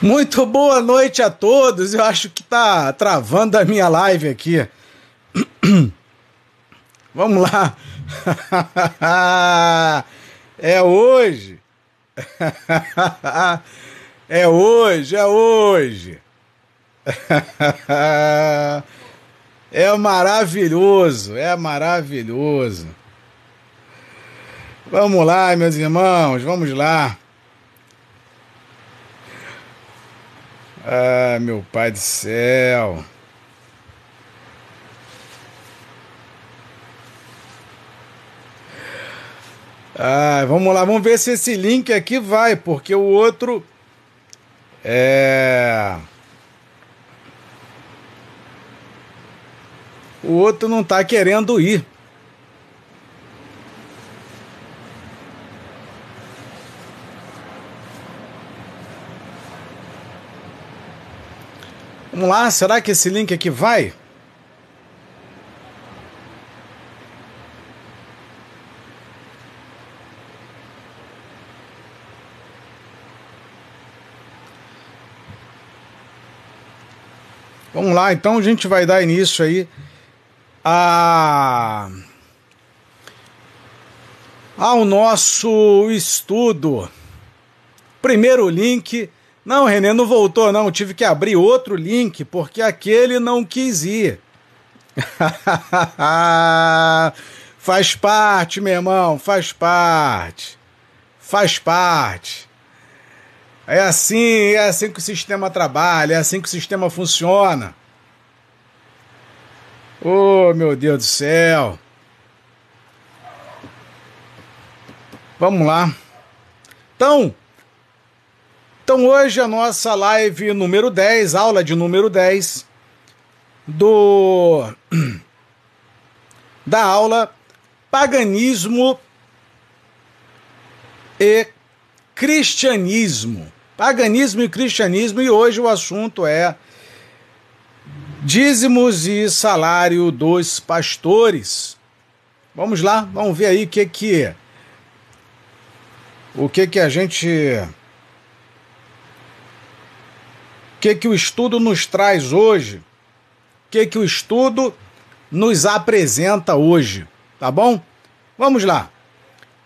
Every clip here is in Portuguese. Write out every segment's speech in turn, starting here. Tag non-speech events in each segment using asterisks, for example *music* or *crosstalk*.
Muito boa noite a todos. Eu acho que tá travando a minha live aqui. *clears throat* Vamos lá. *laughs* *laughs* é hoje. é hoje, é *laughs* hoje. é maravilhoso, é maravilhoso. Vamos lá, meus irmãos, vamos lá. Ah, meu pai do céu. Ah, vamos lá, vamos ver se esse link aqui vai, porque o outro é. O outro não está querendo ir. Vamos lá, será que esse link aqui vai? Vamos lá, então a gente vai dar início aí a ao nosso estudo. Primeiro link não, Renê, não voltou, não. Tive que abrir outro link porque aquele não quis ir. *laughs* faz parte, meu irmão, faz parte. Faz parte. É assim, é assim que o sistema trabalha, é assim que o sistema funciona. Oh, meu Deus do céu. Vamos lá. Então, então hoje a nossa live número 10, aula de número 10 do *clears throat* da aula Paganismo e Cristianismo. Paganismo e cristianismo e hoje o assunto é dízimos e salário dos pastores. Vamos lá, vamos ver aí o que que o que que a gente o que, que o estudo nos traz hoje, o que, que o estudo nos apresenta hoje, tá bom? Vamos lá.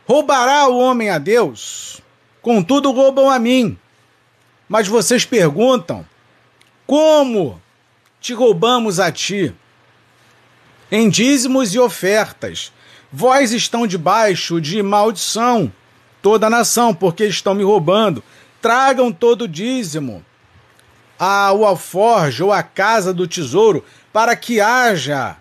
Roubará o homem a Deus? Contudo, roubam a mim. Mas vocês perguntam: como te roubamos a ti? Em dízimos e ofertas. Vós estão debaixo de maldição, toda a nação, porque estão me roubando. Tragam todo dízimo ao alforje ou à casa do tesouro, para que haja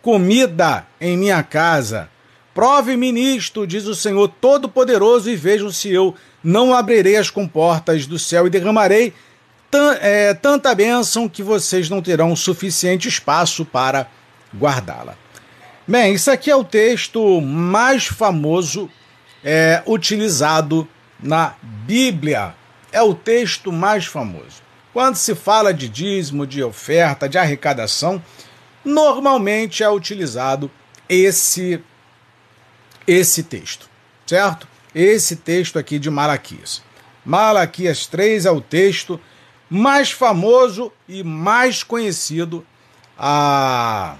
comida em minha casa. Prove-me nisto, diz o Senhor Todo-Poderoso, e vejam se eu não abrirei as comportas do céu e derramarei é, tanta bênção que vocês não terão suficiente espaço para guardá-la. Bem, isso aqui é o texto mais famoso é, utilizado na Bíblia. É o texto mais famoso. Quando se fala de dízimo, de oferta, de arrecadação, normalmente é utilizado esse esse texto, certo? Esse texto aqui de Malaquias. Malaquias 3 é o texto mais famoso e mais conhecido a,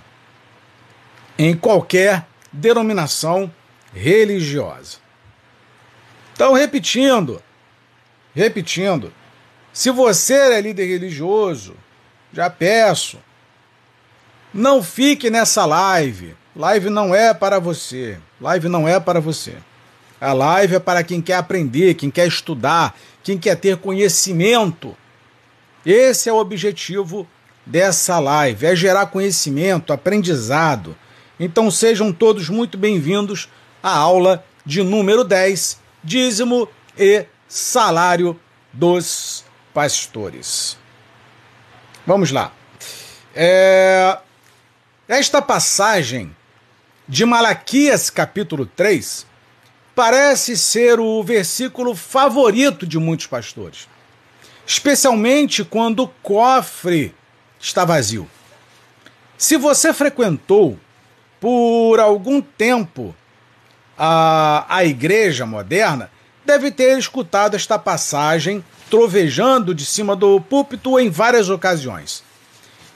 em qualquer denominação religiosa. Então, repetindo, repetindo, se você é líder religioso, já peço, não fique nessa live. Live não é para você. Live não é para você. A live é para quem quer aprender, quem quer estudar, quem quer ter conhecimento. Esse é o objetivo dessa live, é gerar conhecimento, aprendizado. Então sejam todos muito bem-vindos à aula de número 10, dízimo e salário dos pastores. Vamos lá. É... Esta passagem de Malaquias, capítulo 3, parece ser o versículo favorito de muitos pastores, especialmente quando o cofre está vazio. Se você frequentou por algum tempo a, a igreja moderna, deve ter escutado esta passagem trovejando de cima do púlpito em várias ocasiões.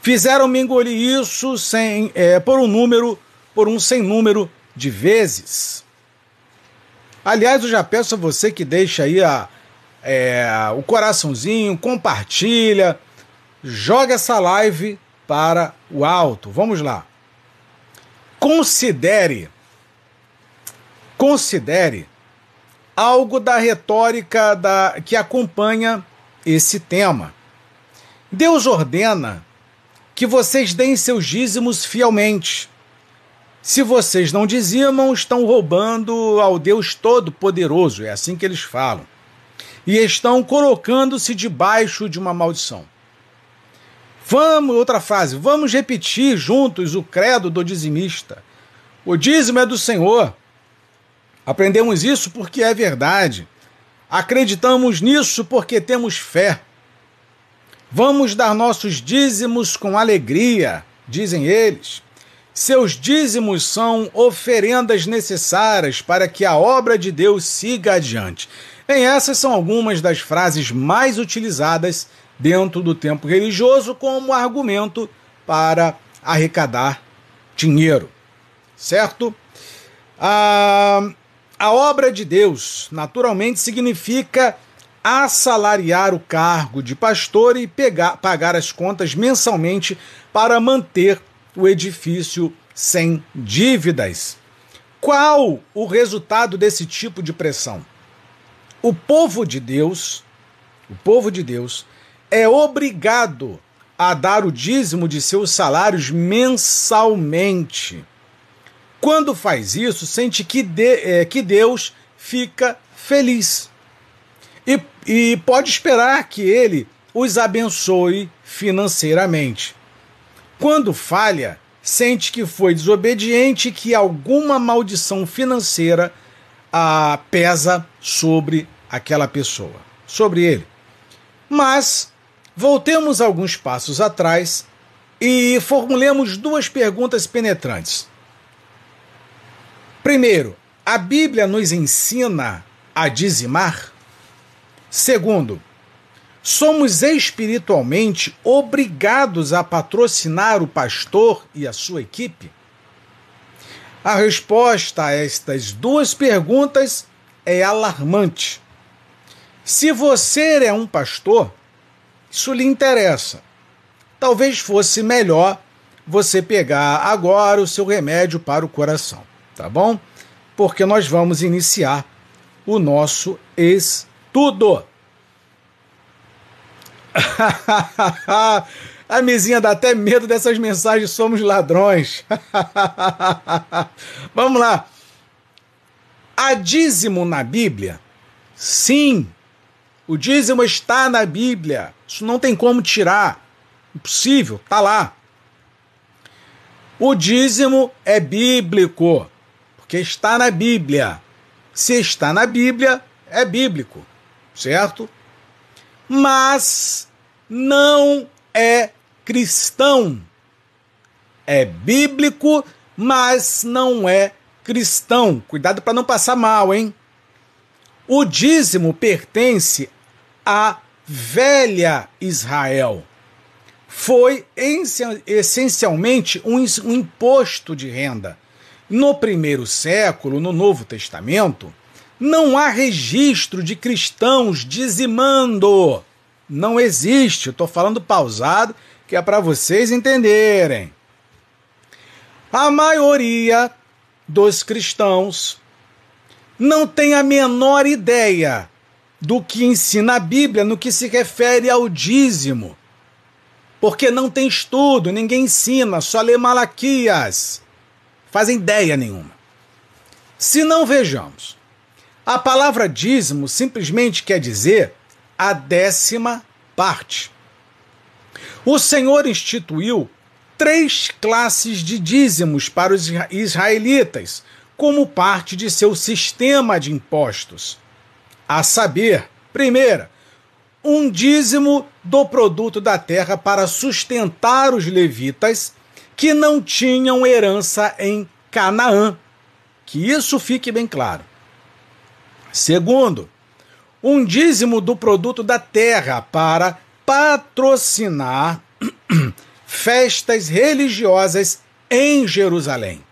Fizeram-me engolir isso sem, é, por um número, por um sem número de vezes. Aliás, eu já peço a você que deixe aí a, é, o coraçãozinho, compartilha, joga essa live para o alto. Vamos lá. Considere, considere algo da retórica da, que acompanha esse tema. Deus ordena que vocês deem seus dízimos fielmente. Se vocês não dizimam, estão roubando ao Deus Todo-Poderoso, é assim que eles falam. E estão colocando-se debaixo de uma maldição. Vamos, outra frase, vamos repetir juntos o credo do dizimista. O dízimo é do Senhor. Aprendemos isso porque é verdade. Acreditamos nisso porque temos fé. Vamos dar nossos dízimos com alegria, dizem eles. Seus dízimos são oferendas necessárias para que a obra de Deus siga adiante. Bem, essas são algumas das frases mais utilizadas dentro do tempo religioso como argumento para arrecadar dinheiro. Certo? Ah, a obra de Deus, naturalmente, significa assalariar o cargo de pastor e pegar, pagar as contas mensalmente para manter o edifício sem dívidas. Qual o resultado desse tipo de pressão? O povo de Deus, o povo de Deus, é obrigado a dar o dízimo de seus salários mensalmente. Quando faz isso, sente que, de, é, que Deus fica feliz. E, e pode esperar que ele os abençoe financeiramente. Quando falha, sente que foi desobediente e que alguma maldição financeira a, pesa sobre aquela pessoa, sobre ele. Mas voltemos alguns passos atrás e formulemos duas perguntas penetrantes. Primeiro, a Bíblia nos ensina a dizimar? Segundo, somos espiritualmente obrigados a patrocinar o pastor e a sua equipe? A resposta a estas duas perguntas é alarmante. Se você é um pastor, isso lhe interessa. Talvez fosse melhor você pegar agora o seu remédio para o coração tá bom? Porque nós vamos iniciar o nosso estudo. *laughs* A mesinha dá até medo dessas mensagens, somos ladrões. *laughs* Vamos lá. Há dízimo na Bíblia? Sim. O dízimo está na Bíblia. Isso não tem como tirar. Impossível, tá lá. O dízimo é bíblico que está na Bíblia. Se está na Bíblia, é bíblico, certo? Mas não é cristão. É bíblico, mas não é cristão. Cuidado para não passar mal, hein? O dízimo pertence à velha Israel. Foi essencialmente um, imposto de renda no primeiro século, no Novo Testamento, não há registro de cristãos dizimando. Não existe. Estou falando pausado, que é para vocês entenderem. A maioria dos cristãos não tem a menor ideia do que ensina a Bíblia no que se refere ao dízimo. Porque não tem estudo, ninguém ensina, só lê Malaquias fazem ideia nenhuma. Se não vejamos, a palavra dízimo simplesmente quer dizer a décima parte. O Senhor instituiu três classes de dízimos para os israelitas, como parte de seu sistema de impostos. A saber, primeira, um dízimo do produto da terra para sustentar os levitas que não tinham herança em Canaã. Que isso fique bem claro. Segundo, um dízimo do produto da terra para patrocinar *clears throat* festas religiosas em Jerusalém.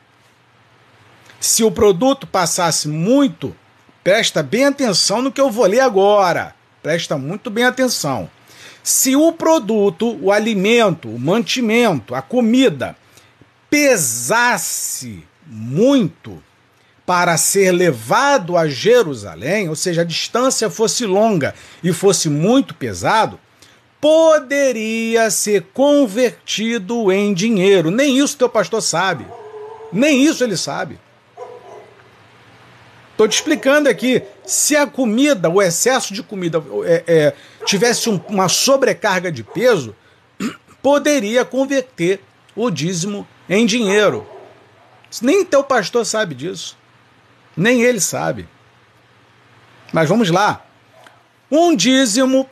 Se o produto passasse muito, presta bem atenção no que eu vou ler agora. Presta muito bem atenção. Se o produto, o alimento, o mantimento, a comida pesasse muito para ser levado a Jerusalém, ou seja, a distância fosse longa e fosse muito pesado, poderia ser convertido em dinheiro. Nem isso teu pastor sabe. Nem isso ele sabe. Estou te explicando aqui. Se a comida, o excesso de comida, é, é, tivesse um, uma sobrecarga de peso, *clears throat* poderia converter o dízimo em dinheiro. Nem teu pastor sabe disso. Nem ele sabe. Mas vamos lá. Um dízimo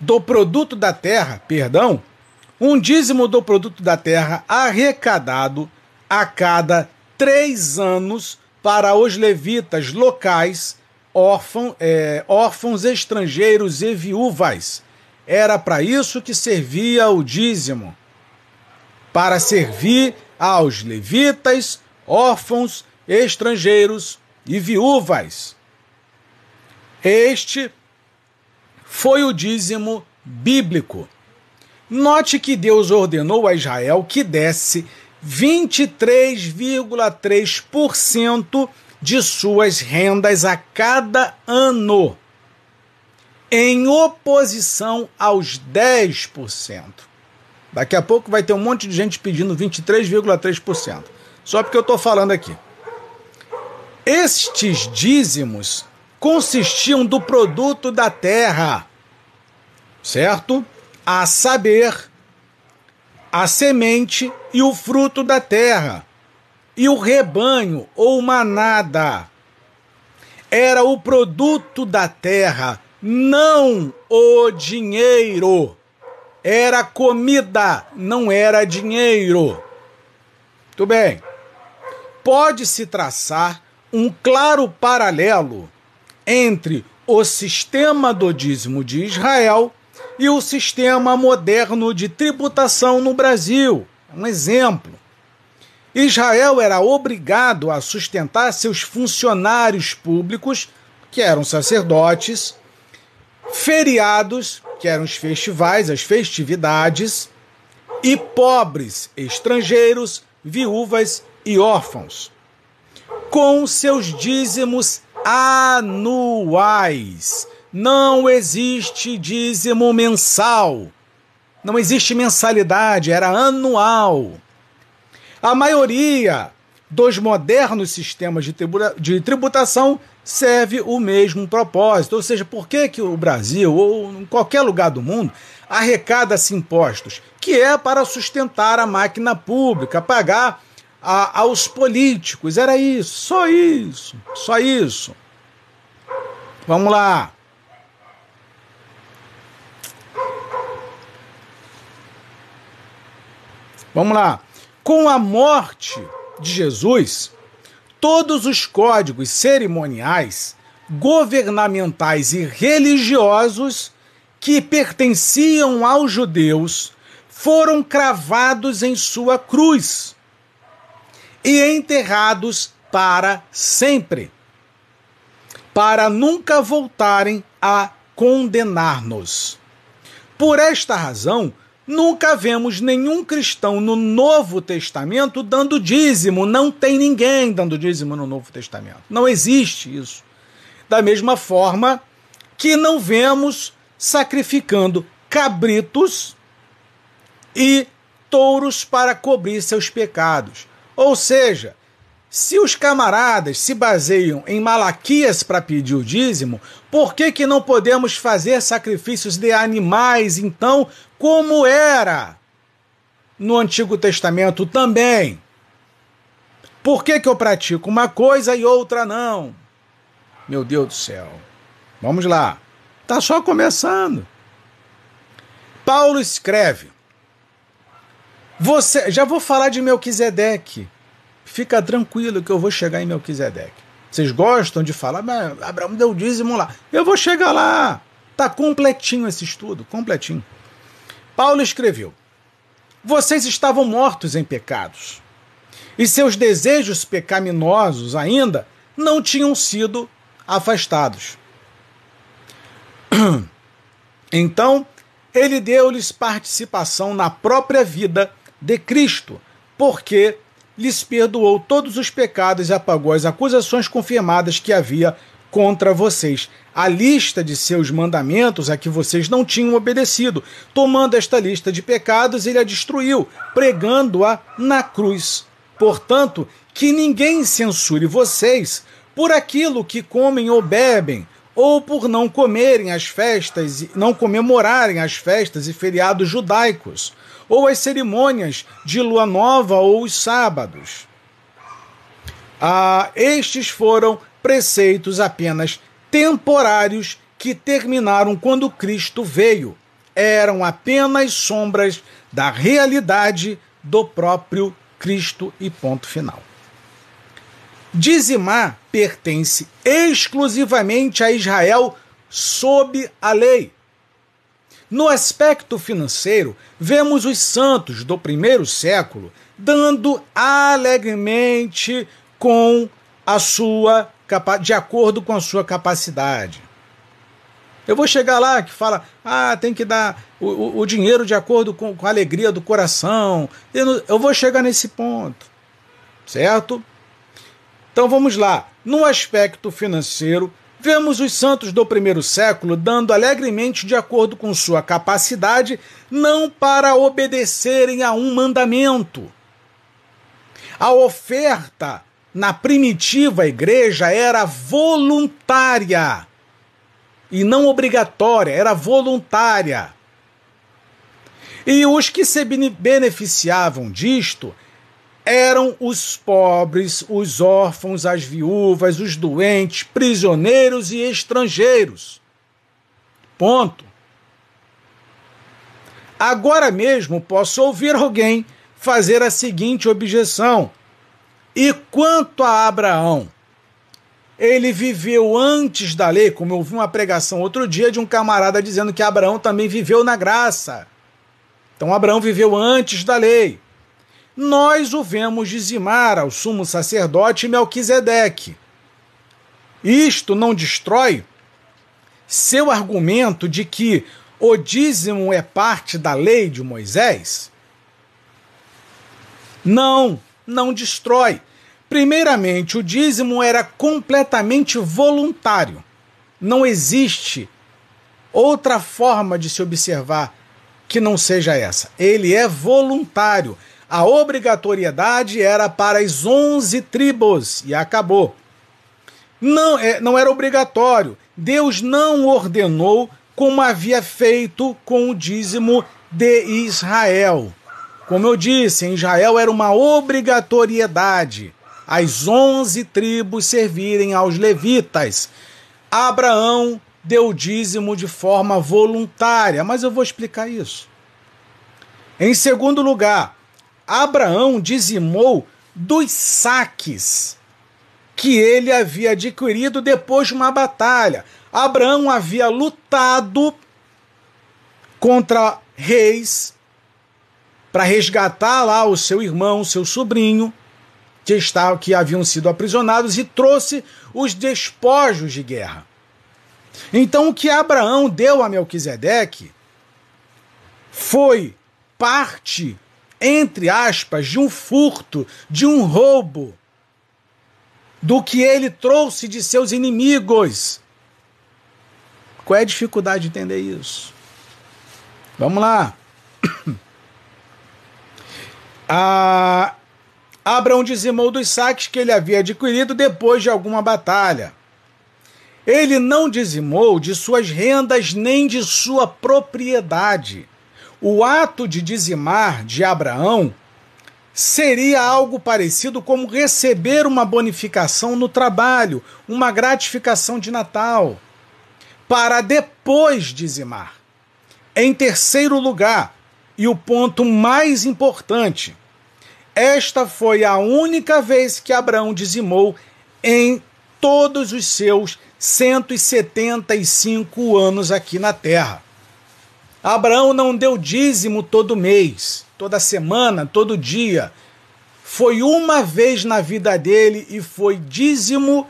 do produto da terra, perdão, um dízimo do produto da terra arrecadado a cada três anos para os levitas locais, órfão, é, órfãos estrangeiros e viúvas. Era para isso que servia o dízimo para servir aos levitas, órfãos, estrangeiros e viúvas. Este foi o dízimo bíblico. Note que Deus ordenou a Israel que desse 23,3% de suas rendas a cada ano, em oposição aos 10%. Daqui a pouco vai ter um monte de gente pedindo 23,3%. Só porque eu estou falando aqui. Estes dízimos consistiam do produto da terra, certo? A saber, a semente e o fruto da terra, e o rebanho ou manada. Era o produto da terra, não o dinheiro. Era comida, não era dinheiro. Muito bem. Pode-se traçar um claro paralelo entre o sistema do dízimo de Israel e o sistema moderno de tributação no Brasil. Um exemplo. Israel era obrigado a sustentar seus funcionários públicos, que eram sacerdotes, feriados, que eram os festivais, as festividades, e pobres, estrangeiros, viúvas e órfãos, com seus dízimos anuais. Não existe dízimo mensal. Não existe mensalidade, era anual. A maioria dos modernos sistemas de, tributação serve o mesmo propósito. Ou seja, por que, que o Brasil, ou em qualquer lugar do mundo, arrecada-se impostos? Que é para sustentar a máquina pública, pagar a, aos políticos. Era isso, só isso, só isso. Vamos lá. Vamos lá. Com a morte de Jesus, todos os códigos cerimoniais, governamentais e religiosos que pertenciam aos judeus foram cravados em sua cruz e enterrados para sempre, para nunca voltarem a condenar-nos. Por esta razão, nunca vemos nenhum cristão no Novo Testamento dando dízimo. Não tem ninguém dando dízimo no Novo Testamento. Não existe isso. Da mesma forma que não vemos sacrificando cabritos e touros para cobrir seus pecados. Ou seja, se os camaradas se baseiam em Malaquias para pedir o dízimo, por que, que não podemos fazer sacrifícios de animais, então, como era no Antigo Testamento também? Por que, que eu pratico uma coisa e outra não? Meu Deus do céu. Vamos lá. Está só começando. Paulo escreve você, já vou falar de Melquisedeque. Fica tranquilo que eu vou chegar em Melquisedeque. Vocês gostam de falar, mas Abraão deu dízimo lá. Eu vou chegar lá. Tá completinho esse estudo, completinho. Paulo escreveu: Vocês estavam mortos em pecados, e seus desejos pecaminosos ainda não tinham sido afastados. *clears throat* Então, ele deu-lhes participação na própria vida de Cristo, porque lhes perdoou todos os pecados e apagou as acusações confirmadas que havia contra vocês. A lista de seus mandamentos a que vocês não tinham obedecido. Tomando esta lista de pecados, ele a destruiu, pregando-a na cruz. Portanto, que ninguém censure vocês por aquilo que comem ou bebem, ou por não comerem as festas, não comemorarem as festas e feriados judaicos, ou as cerimônias de lua nova ou os sábados. Ah, estes foram preceitos apenas temporários que terminaram quando Cristo veio. Eram apenas sombras da realidade do próprio Cristo e ponto final. Dizimar pertence exclusivamente a Israel sob a lei. No aspecto financeiro, vemos os santos do primeiro século dando alegremente com a sua de acordo com a sua capacidade. Eu vou chegar lá que fala, ah, tem que dar o, o, o dinheiro de acordo com, com, a alegria do coração. Eu, eu vou chegar nesse ponto, certo? Então vamos lá. No aspecto financeiro, vemos os santos do primeiro século dando alegremente de acordo com sua capacidade, não para obedecerem a um mandamento. A oferta na primitiva igreja era voluntária e não obrigatória, era voluntária. E os que se beneficiavam disto eram os pobres, os órfãos, as viúvas, os doentes, prisioneiros e estrangeiros. Ponto. Agora mesmo posso ouvir alguém fazer a seguinte objeção: e quanto a Abraão? Ele viveu antes da lei, como eu ouvi uma pregação outro dia de um camarada dizendo que Abraão também viveu na graça. Então Abraão viveu antes da lei nós o vemos dizimar ao sumo sacerdote Melquisedeque. Isto não destrói seu argumento de que o dízimo é parte da lei de Moisés? Não, não destrói. Primeiramente, o dízimo era completamente voluntário. Não existe outra forma de se observar que não seja essa. Ele é voluntário a obrigatoriedade era para as onze tribos e acabou. Não, é, não era obrigatório. Deus não ordenou como havia feito com o dízimo de Israel. Como eu disse, em Israel era uma obrigatoriedade as onze tribos servirem aos levitas. Abraão deu dízimo de forma voluntária, mas eu vou explicar isso. Em segundo lugar, Abraão dizimou dos saques que ele havia adquirido depois de uma batalha. Abraão havia lutado contra reis para resgatar lá o seu irmão, seu sobrinho, que, estavam, que haviam sido aprisionados, e trouxe os despojos de guerra. Então o que Abraão deu a Melquisedeque foi parte entre aspas, de um furto, de um roubo, do que ele trouxe de seus inimigos. Qual é a dificuldade de entender isso? Vamos lá. A *clears throat* Abraão dizimou dos saques que ele havia adquirido depois de alguma batalha. Ele não dizimou de suas rendas nem de sua propriedade o ato de dizimar de Abraão seria algo parecido como receber uma bonificação no trabalho, uma gratificação de Natal, para depois dizimar. Em terceiro lugar, e o ponto mais importante, esta foi a única vez que Abraão dizimou em todos os seus 175 anos aqui na terra. Abraão não deu dízimo todo mês, toda semana, todo dia. Foi uma vez na vida dele e foi dízimo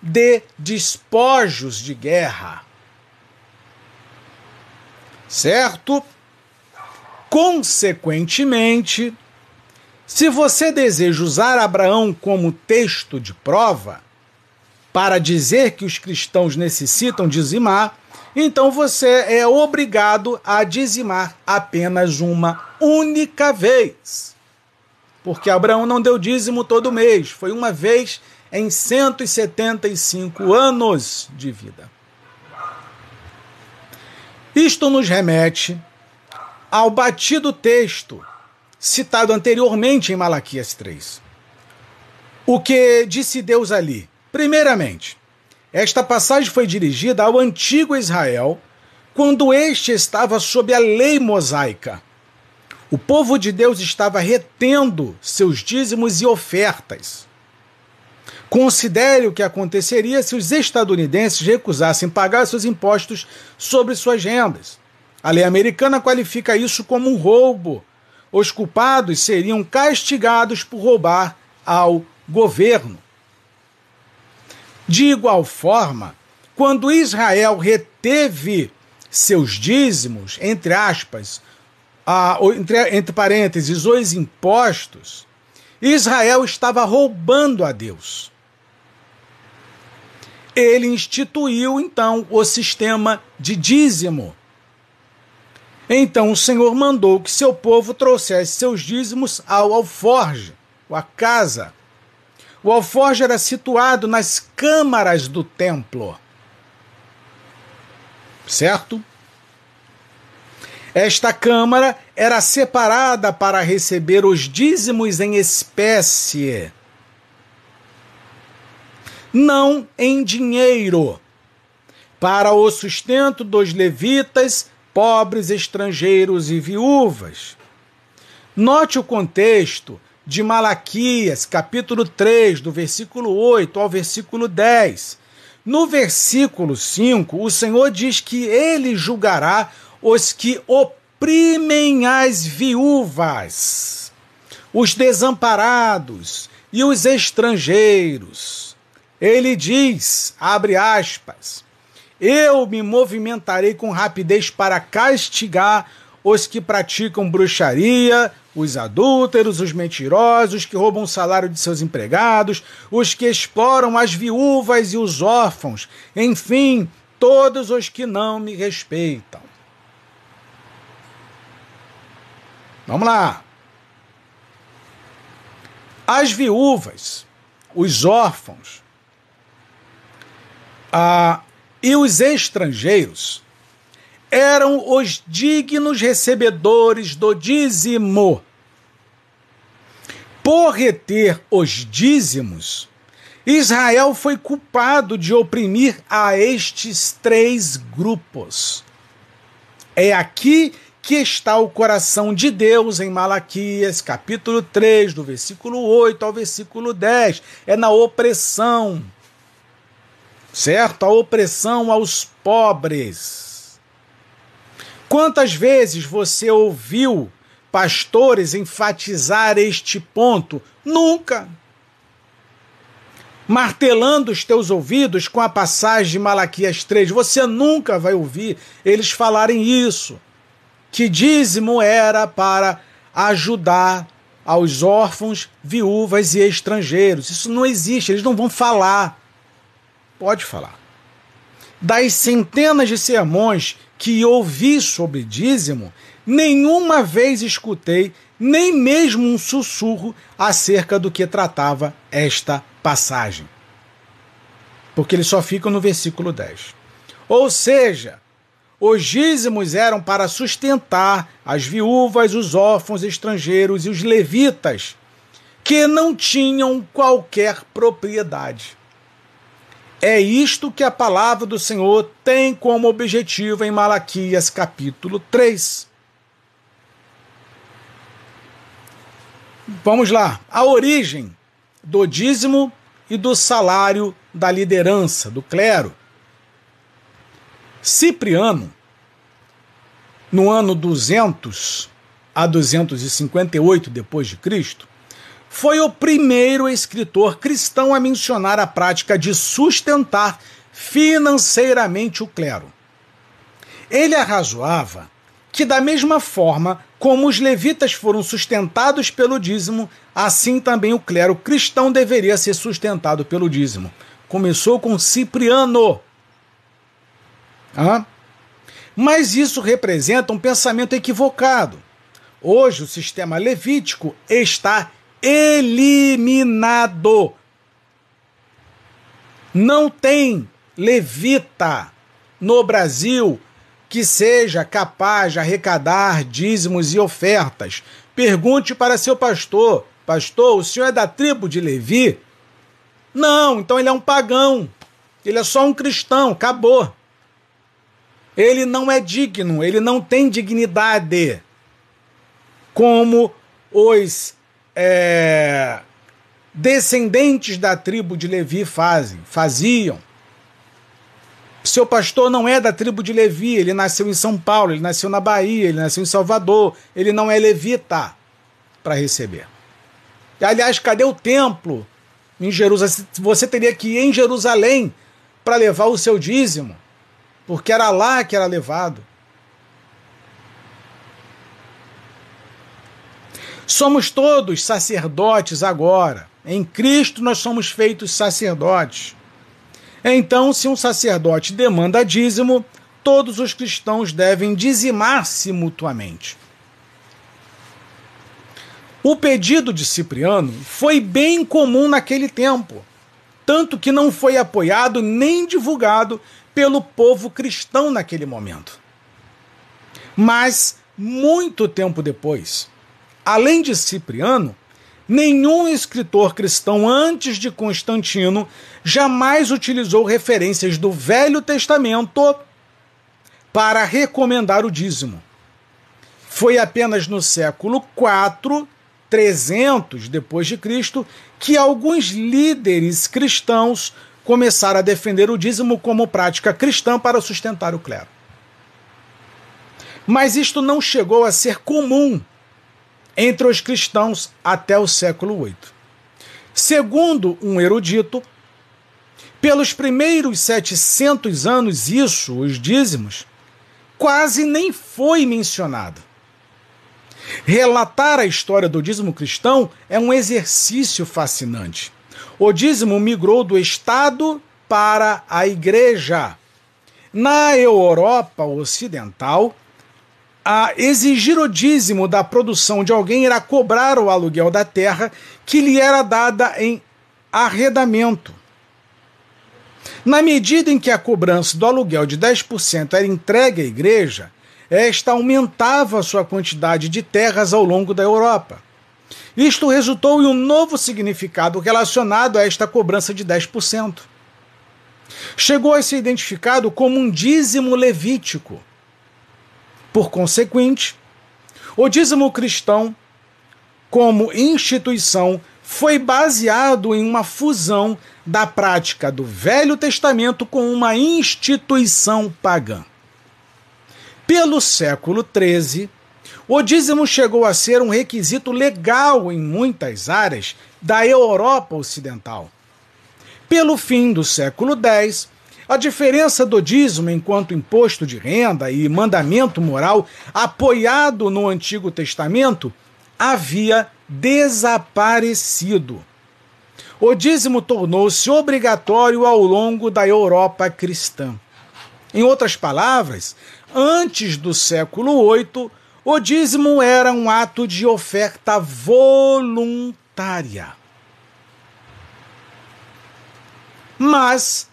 de despojos de guerra. Certo? Consequentemente, se você deseja usar Abraão como texto de prova para dizer que os cristãos necessitam dizimar, então você é obrigado a dizimar apenas uma única vez. Porque Abraão não deu dízimo todo mês, foi uma vez em 175 anos de vida. Isto nos remete ao batido texto citado anteriormente em Malaquias 3. O que disse Deus ali? Primeiramente, esta passagem foi dirigida ao antigo Israel, quando este estava sob a lei mosaica. O povo de Deus estava retendo seus dízimos e ofertas. Considere o que aconteceria se os estadunidenses recusassem pagar seus impostos sobre suas rendas. A lei americana qualifica isso como um roubo. Os culpados seriam castigados por roubar ao governo. De igual forma, quando Israel reteve seus dízimos, entre aspas, a, entre, entre parênteses, os impostos, Israel estava roubando a Deus. Ele instituiu então o sistema de dízimo. Então o Senhor mandou que seu povo trouxesse seus dízimos ao alforge, ou à casa, o alforje era situado nas câmaras do templo. Certo? Esta câmara era separada para receber os dízimos em espécie, não em dinheiro, para o sustento dos levitas, pobres, estrangeiros e viúvas. Note o contexto de Malaquias, capítulo 3, do versículo 8 ao versículo 10. No versículo 5, o Senhor diz que ele julgará os que oprimem as viúvas, os desamparados e os estrangeiros. Ele diz, abre aspas, eu me movimentarei com rapidez para castigar os que praticam bruxaria, os adúlteros, os mentirosos, que roubam o salário de seus empregados, os que exploram as viúvas e os órfãos, enfim, todos os que não me respeitam. Vamos lá. As viúvas, os órfãos ah, e os estrangeiros eram os dignos recebedores do dízimo por reter os dízimos, Israel foi culpado de oprimir a estes três grupos. É aqui que está o coração de Deus em Malaquias, capítulo 3, do versículo 8 ao versículo 10. É na opressão, certo? A opressão aos pobres. Quantas vezes você ouviu pastores enfatizar este ponto? Nunca. Martelando os teus ouvidos com a passagem de Malaquias 3, você nunca vai ouvir eles falarem isso. Que dízimo era para ajudar aos órfãos, viúvas e estrangeiros. Isso não existe, eles não vão falar. Pode falar. Das centenas de sermões que ouvi sobre dízimo, nenhuma vez escutei nem mesmo um sussurro acerca do que tratava esta passagem. Porque eles só ficam no versículo 10. Ou seja, os dízimos eram para sustentar as viúvas, os órfãos estrangeiros e os levitas, que não tinham qualquer propriedade. É isto que a palavra do Senhor tem como objetivo em Malaquias capítulo 3. Vamos lá. A origem do dízimo e do salário da liderança, do clero. Cipriano, no ano 200 a 258 depois de Cristo, foi o primeiro escritor cristão a mencionar a prática de sustentar financeiramente o clero. Ele arrazoava que, da mesma forma como os levitas foram sustentados pelo dízimo, assim também o clero cristão deveria ser sustentado pelo dízimo. Começou com Cipriano. Ah? Mas isso representa um pensamento equivocado. Hoje o sistema levítico está eliminado. Não tem levita no Brasil que seja capaz de arrecadar dízimos e ofertas. Pergunte para seu pastor: Pastor, o senhor é da tribo de Levi? Não, então ele é um pagão. Ele é só um cristão, acabou. Ele não é digno, ele não tem dignidade. Como os é, descendentes da tribo de Levi fazem, faziam. Seu pastor não é da tribo de Levi, ele nasceu em São Paulo, ele nasceu na Bahia, ele nasceu em Salvador, ele não é levita para receber. Aliás, cadê o templo em Jerusalém? Você teria que ir em Jerusalém para levar o seu dízimo, porque era lá que era levado. Somos todos sacerdotes agora. Em Cristo nós somos feitos sacerdotes. Então, se um sacerdote demanda dízimo, todos os cristãos devem dizimar-se mutuamente. O pedido de Cipriano foi bem comum naquele tempo, tanto que não foi apoiado nem divulgado pelo povo cristão naquele momento. Mas, muito tempo depois, além de Cipriano, Nenhum escritor cristão antes de Constantino jamais utilizou referências do Velho Testamento para recomendar o dízimo. Foi apenas no século IV, 300 depois de Cristo, que alguns líderes cristãos começaram a defender o dízimo como prática cristã para sustentar o clero. Mas isto não chegou a ser comum entre os cristãos até o século VIII. Segundo um erudito, pelos primeiros 700 anos, isso, os dízimos, quase nem foi mencionado. Relatar a história do dízimo cristão é um exercício fascinante. O dízimo migrou do Estado para a Igreja. Na Europa Ocidental, a exigir o dízimo da produção de alguém era cobrar o aluguel da terra que lhe era dada em arredamento. Na medida em que a cobrança do aluguel de 10% era entregue à igreja, esta aumentava sua quantidade de terras ao longo da Europa. Isto resultou em um novo significado relacionado a esta cobrança de 10%. Chegou a ser identificado como um dízimo levítico por consequente, o dízimo cristão, como instituição, foi baseado em uma fusão da prática do Velho Testamento com uma instituição pagã. Pelo século XIII, o dízimo chegou a ser um requisito legal em muitas áreas da Europa Ocidental. Pelo fim do século X, a diferença do dízimo enquanto imposto de renda e mandamento moral apoiado no Antigo Testamento havia desaparecido. O dízimo tornou-se obrigatório ao longo da Europa cristã. Em outras palavras, antes do século VIII, o dízimo era um ato de oferta voluntária. Mas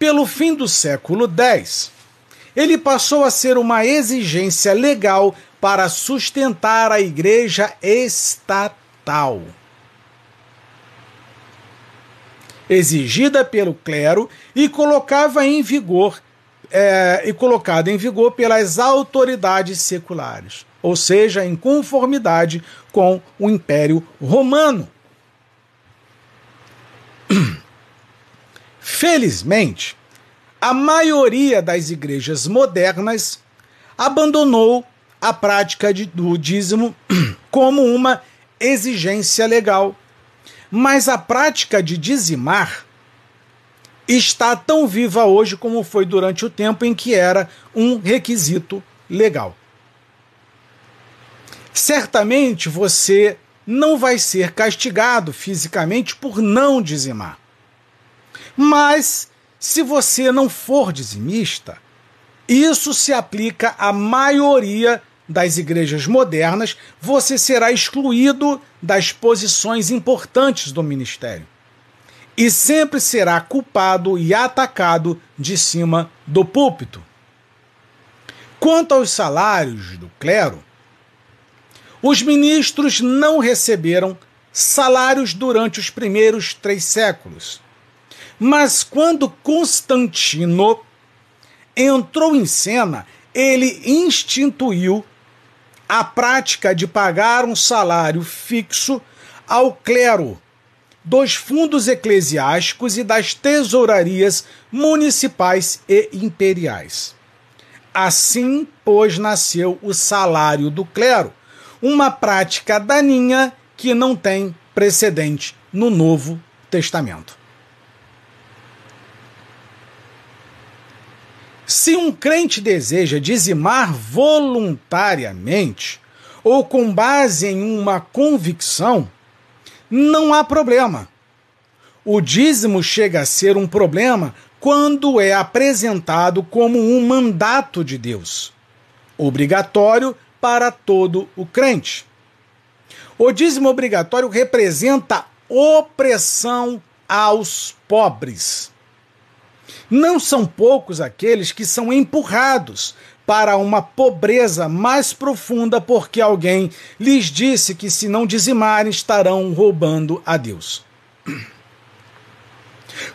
pelo fim do século X, ele passou a ser uma exigência legal para sustentar a igreja estatal. Exigida pelo clero e colocava em vigor é, e colocada em vigor pelas autoridades seculares, ou seja, em conformidade com o Império Romano. *clears throat* Felizmente, a maioria das igrejas modernas abandonou a prática de, do dízimo *clears throat* como uma exigência legal. Mas a prática de dizimar está tão viva hoje como foi durante o tempo em que era um requisito legal. Certamente você não vai ser castigado fisicamente por não dizimar. Mas, se você não for dizimista, isso se aplica à maioria das igrejas modernas, você será excluído das posições importantes do ministério. E sempre será culpado e atacado de cima do púlpito. Quanto aos salários do clero, os ministros não receberam salários durante os primeiros três séculos. Mas quando Constantino entrou em cena, ele instituiu a prática de pagar um salário fixo ao clero dos fundos eclesiásticos e das tesourarias municipais e imperiais. Assim, pois, nasceu o salário do clero, uma prática daninha que não tem precedente no Novo Testamento. Se um crente deseja dizimar voluntariamente ou com base em uma convicção, não há problema. O dízimo chega a ser um problema quando é apresentado como um mandato de Deus, obrigatório para todo o crente. O dízimo obrigatório representa opressão aos pobres. Não são poucos aqueles que são empurrados para uma pobreza mais profunda porque alguém lhes disse que se não dizimarem estarão roubando a Deus.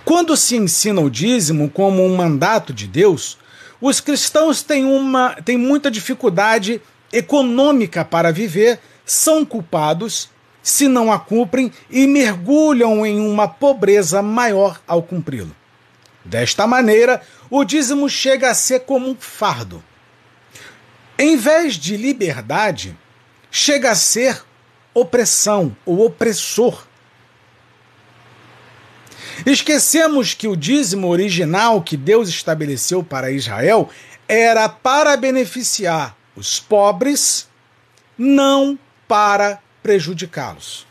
Quando se ensina o dízimo como um mandato de Deus, os cristãos têm, uma, têm muita dificuldade econômica para viver, são culpados se não a cumprem e mergulham em uma pobreza maior ao cumpri-lo. Desta maneira, o dízimo chega a ser como um fardo. Em vez de liberdade, chega a ser opressão ou opressor. Esquecemos que o dízimo original que Deus estabeleceu para Israel era para beneficiar os pobres, não para prejudicá-los.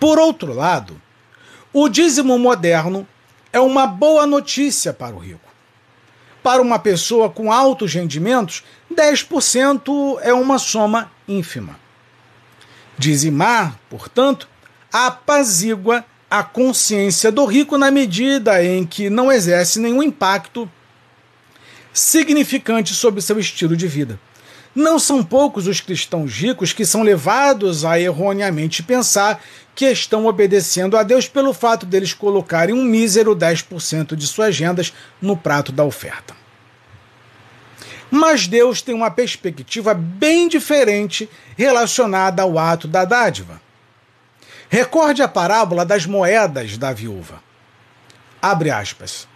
Por outro lado, o dízimo moderno é uma boa notícia para o rico. Para uma pessoa com altos rendimentos, 10% é uma soma ínfima. Dizimar, portanto, apazigua a consciência do rico na medida em que não exerce nenhum impacto significante sobre seu estilo de vida. Não são poucos os cristãos ricos que são levados a erroneamente pensar que estão obedecendo a Deus pelo fato deles colocarem um mísero 10% de suas rendas no prato da oferta. Mas Deus tem uma perspectiva bem diferente relacionada ao ato da dádiva. Recorde a parábola das moedas da viúva. Abre aspas.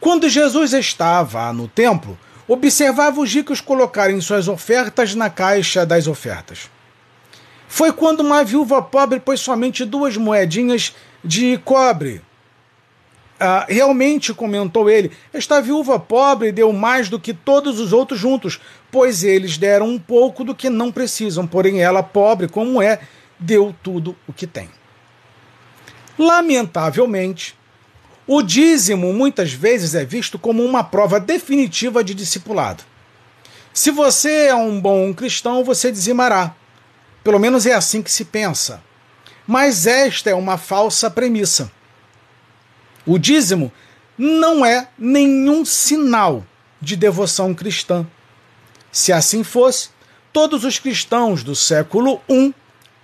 Quando Jesus estava no templo, observava os ricos colocarem suas ofertas na caixa das ofertas. Foi quando uma viúva pobre pôs somente duas moedinhas de cobre. Ah, realmente, comentou ele, esta viúva pobre deu mais do que todos os outros juntos, pois eles deram um pouco do que não precisam, porém ela, pobre como é, deu tudo o que tem. Lamentavelmente, o dízimo muitas vezes é visto como uma prova definitiva de discipulado. Se você é um bom cristão, você dizimará. Pelo menos é assim que se pensa. Mas esta é uma falsa premissa. O dízimo não é nenhum sinal de devoção cristã. Se assim fosse, todos os cristãos do século I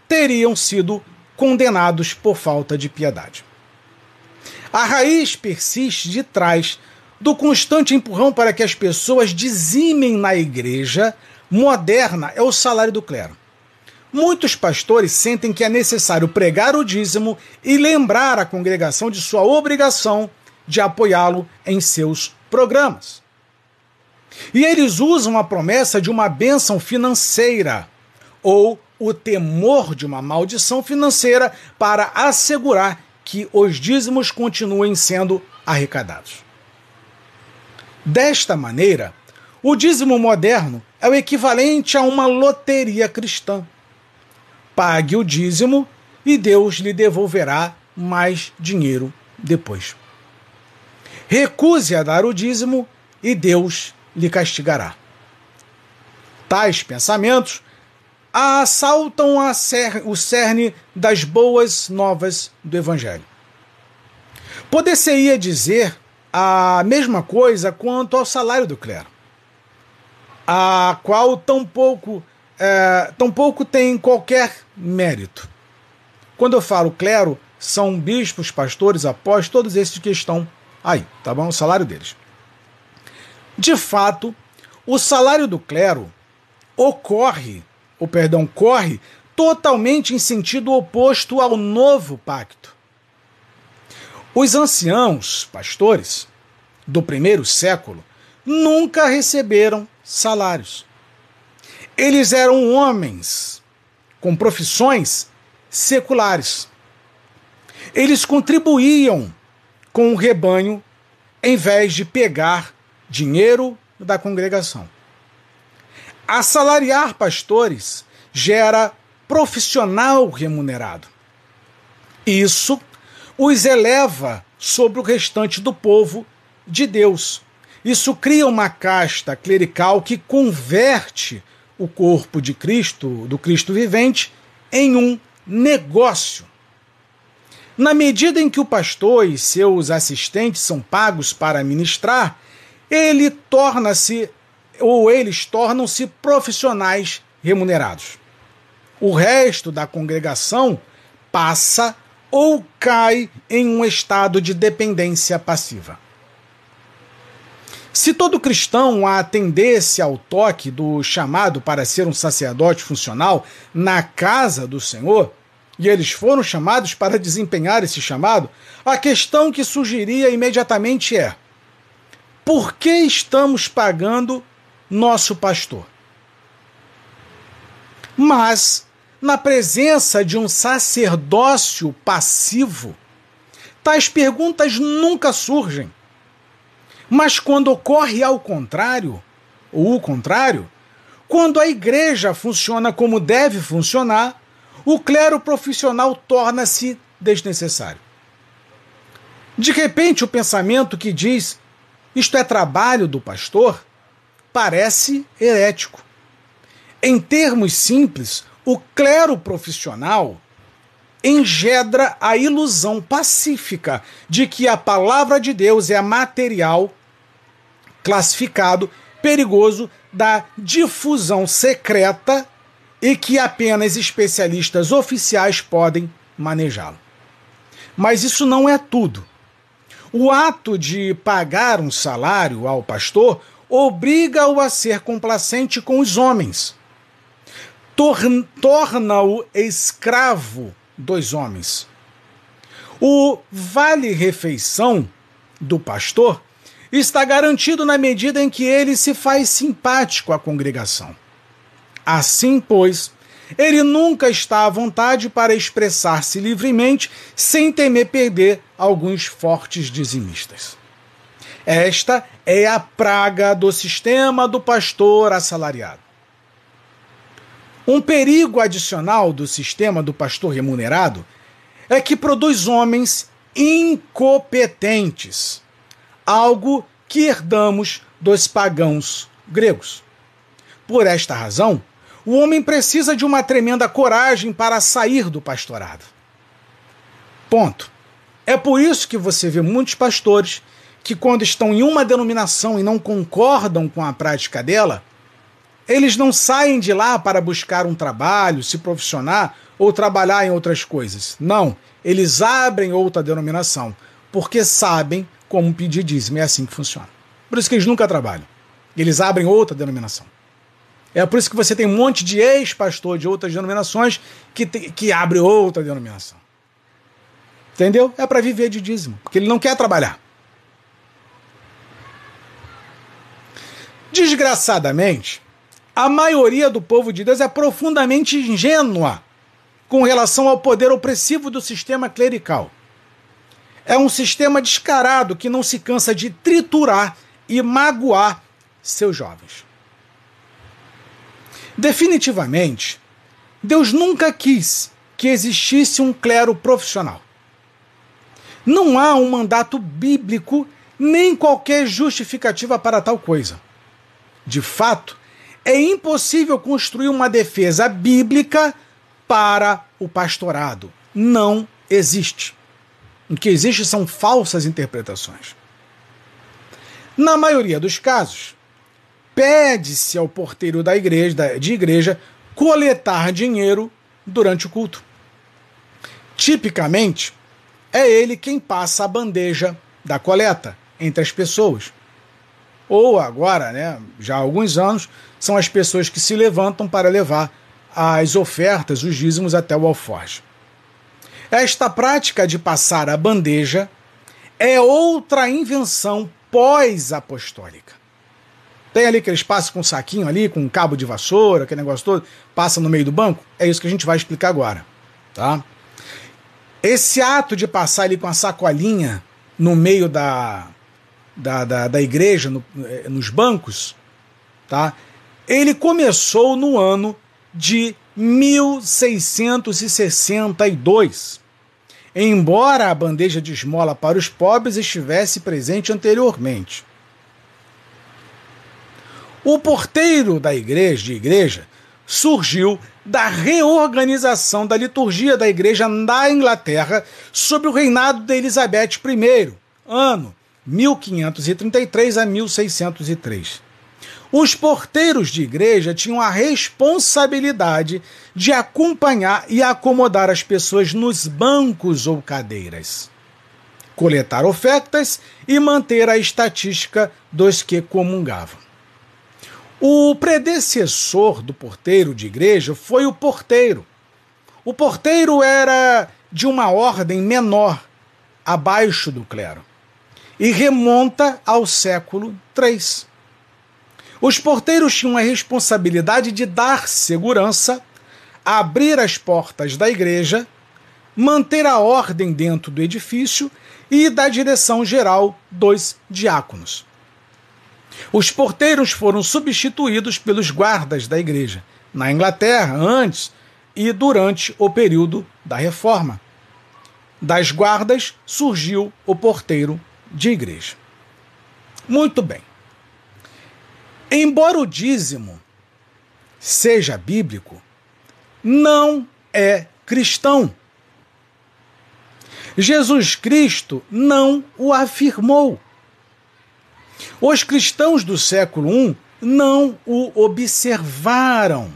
teriam sido condenados por falta de piedade. A raiz persiste de trás do constante empurrão para que as pessoas dizimem na igreja moderna é o salário do clero. Muitos pastores sentem que é necessário pregar o dízimo e lembrar a congregação de sua obrigação de apoiá-lo em seus programas. E eles usam a promessa de uma bênção financeira ou o temor de uma maldição financeira para assegurar que os dízimos continuem sendo arrecadados. Desta maneira, o dízimo moderno é o equivalente a uma loteria cristã. Pague o dízimo e Deus lhe devolverá mais dinheiro depois. Recuse a dar o dízimo e Deus lhe castigará. Tais pensamentos assaltam o cerne das boas novas do Evangelho. Poder-se-ia dizer a mesma coisa quanto ao salário do clero, a qual tão pouco, é, tão pouco tem qualquer mérito. Quando eu falo clero, são bispos, pastores, apóstolos, todos esses que estão aí, tá bom? O salário deles. De fato, o salário do clero ocorre, ou perdão, corre totalmente em sentido oposto ao novo pacto. Os anciãos, pastores, do primeiro século, nunca receberam salários. Eles eram homens com profissões seculares. Eles contribuíam com o rebanho em vez de pegar dinheiro da congregação. Assalariar pastores gera profissional remunerado. Isso os eleva sobre o restante do povo de Deus. Isso cria uma casta clerical que converte o corpo de Cristo, do Cristo vivente, em um negócio. Na medida em que o pastor e seus assistentes são pagos para ministrar, ele torna-se ou eles tornam-se profissionais remunerados. O resto da congregação passa ou cai em um estado de dependência passiva. Se todo cristão atendesse ao toque do chamado para ser um sacerdote funcional na casa do Senhor, e eles foram chamados para desempenhar esse chamado, a questão que surgiria imediatamente é: por que estamos pagando nosso pastor? Mas na presença de um sacerdócio passivo, tais perguntas nunca surgem. Mas quando ocorre ao contrário, ou o contrário, quando a igreja funciona como deve funcionar, o clero profissional torna-se desnecessário. De repente, o pensamento que diz isto é trabalho do pastor parece herético. Em termos simples, o clero profissional engendra a ilusão pacífica de que a palavra de Deus é material classificado perigoso da difusão secreta e que apenas especialistas oficiais podem manejá-lo. Mas isso não é tudo. O ato de pagar um salário ao pastor obriga-o a ser complacente com os homens torna-o escravo dos homens. O vale-refeição do pastor está garantido na medida em que ele se faz simpático à congregação. Assim, pois, ele nunca está à vontade para expressar-se livremente sem temer perder alguns fortes dizimistas. Esta é a praga do sistema do pastor assalariado. Um perigo adicional do sistema do pastor remunerado é que produz homens incompetentes, algo que herdamos dos pagãos gregos. Por esta razão, o homem precisa de uma tremenda coragem para sair do pastorado. Ponto. É por isso que você vê muitos pastores que, quando estão em uma denominação e não concordam com a prática dela, eles não saem de lá para buscar um trabalho, se profissionar ou trabalhar em outras coisas. Não, eles abrem outra denominação, porque sabem como pedir dízimo. É assim que funciona. Por isso que eles nunca trabalham. Eles abrem outra denominação. É por isso que você tem um monte de ex-pastor de outras denominações que, te, que abre outra denominação. Entendeu? É para viver de dízimo, porque ele não quer trabalhar. Desgraçadamente, a maioria do povo de Deus é profundamente ingênua com relação ao poder opressivo do sistema clerical. É um sistema descarado que não se cansa de triturar e magoar seus jovens. Definitivamente, Deus nunca quis que existisse um clero profissional. Não há um mandato bíblico nem qualquer justificativa para tal coisa. De fato, é impossível construir uma defesa bíblica para o pastorado. Não existe. O que existe são falsas interpretações. Na maioria dos casos, pede-se ao porteiro da igreja, de igreja coletar dinheiro durante o culto. Tipicamente, é ele quem passa a bandeja da coleta entre as pessoas. Ou agora, né, já há alguns anos, são as pessoas que se levantam para levar as ofertas, os dízimos até o alforje. Esta prática de passar a bandeja é outra invenção pós-apostólica. Tem ali aquele espaço com um saquinho ali, com um cabo de vassoura, aquele negócio todo, passa no meio do banco? É isso que a gente vai explicar agora. Tá? Esse ato de passar ali com a sacolinha no meio da, da, da, da igreja, no, eh, nos bancos, tá? ele começou no ano de 1662. Embora a bandeja de esmola para os pobres estivesse presente anteriormente. O porteiro da igreja, de igreja surgiu da reorganização da liturgia da igreja na Inglaterra sob o reinado de Elizabeth I, ano 1533 a 1603. Os porteiros de igreja tinham a responsabilidade de acompanhar e acomodar as pessoas nos bancos ou cadeiras, coletar ofertas e manter a estatística dos que comungavam. O predecessor do porteiro de igreja foi o porteiro. O porteiro era de uma ordem menor, abaixo do clero, e remonta ao século III. Os porteiros tinham a responsabilidade de dar segurança, abrir as portas da igreja, manter a ordem dentro do edifício e da direção geral dos diáconos. Os porteiros foram substituídos pelos guardas da igreja, na Inglaterra, antes e durante o período da reforma. Das guardas surgiu o porteiro de igreja. Muito bem. Embora o dízimo seja bíblico, não é cristão. Jesus Cristo não o afirmou. Os cristãos do século I não o observaram.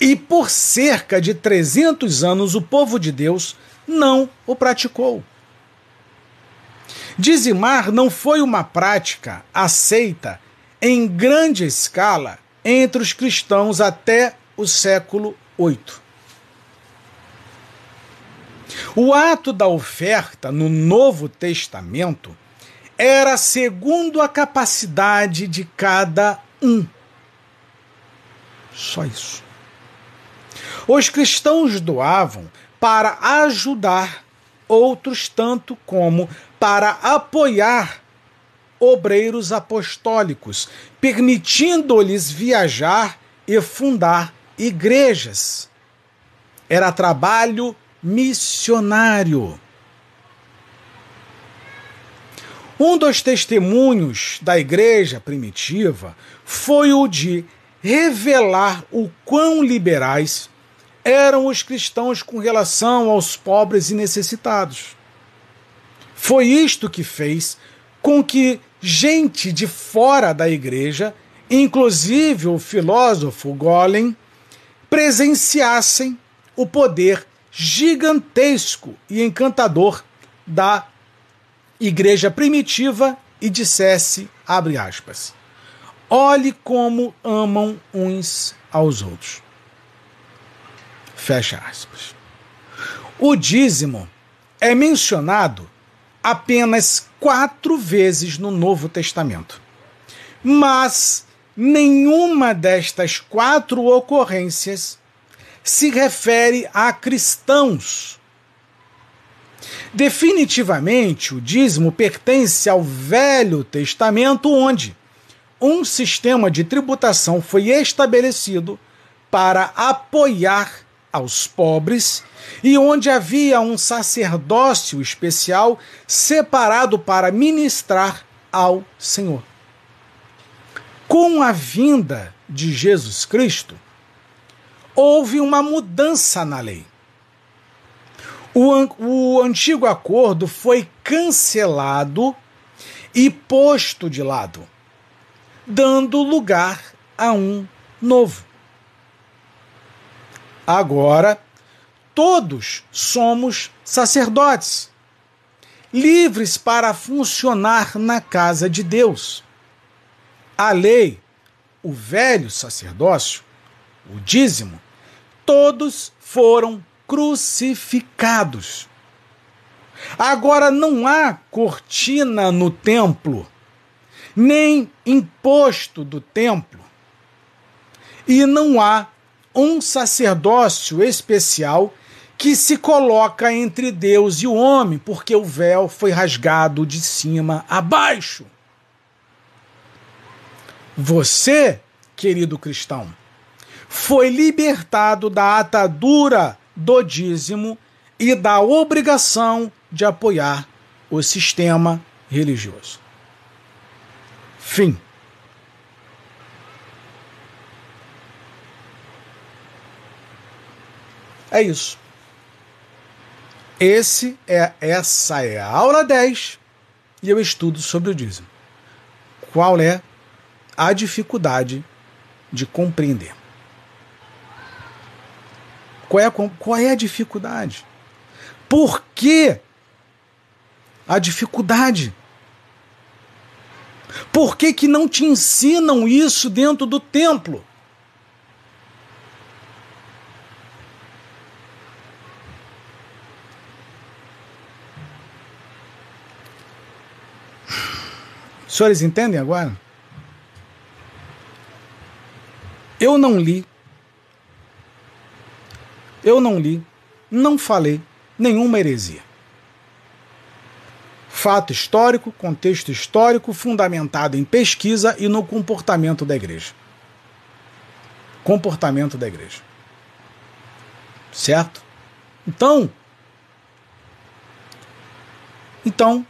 E por cerca de 300 anos o povo de Deus não o praticou. Dizimar não foi uma prática aceita em grande escala entre os cristãos até o século VIII. O ato da oferta no Novo Testamento era segundo a capacidade de cada um. Só isso. Os cristãos doavam para ajudar outros, tanto como para apoiar obreiros apostólicos, permitindo-lhes viajar e fundar igrejas. Era trabalho missionário. Um dos testemunhos da igreja primitiva foi o de revelar o quão liberais eram os cristãos com relação aos pobres e necessitados. Foi isto que fez com que gente de fora da igreja, inclusive o filósofo Golem, presenciassem o poder gigantesco e encantador da igreja primitiva e dissesse, abre aspas, Olhe como amam uns aos outros. Fecha aspas. O dízimo é mencionado apenas quatro vezes no Novo Testamento. Mas nenhuma destas quatro ocorrências se refere a cristãos. Definitivamente, o dízimo pertence ao Velho Testamento, onde um sistema de tributação foi estabelecido para apoiar aos pobres e onde havia um sacerdócio especial separado para ministrar ao Senhor. Com a vinda de Jesus Cristo, houve uma mudança na lei. O, o antigo acordo foi cancelado e posto de lado, dando lugar a um novo. Agora, todos somos sacerdotes, livres para funcionar na casa de Deus. A lei, o velho sacerdócio, o dízimo, todos foram crucificados. Agora não há cortina no templo, nem imposto do templo, e não há um sacerdócio especial que se coloca entre Deus e o homem, porque o véu foi rasgado de cima a baixo. Você, querido cristão, foi libertado da atadura do dízimo e da obrigação de apoiar o sistema religioso. Fim. É isso. Esse é essa é a aula 10 e eu estudo sobre o dízimo. Qual é a dificuldade de compreender? Qual é a, qual é a dificuldade? Por que a dificuldade? Por que, que não te ensinam isso dentro do templo? Os senhores entendem agora? Eu não li, eu não li, não falei nenhuma heresia. Fato histórico, contexto histórico, fundamentado em pesquisa e no comportamento da igreja. Comportamento da igreja. Certo? Então, então,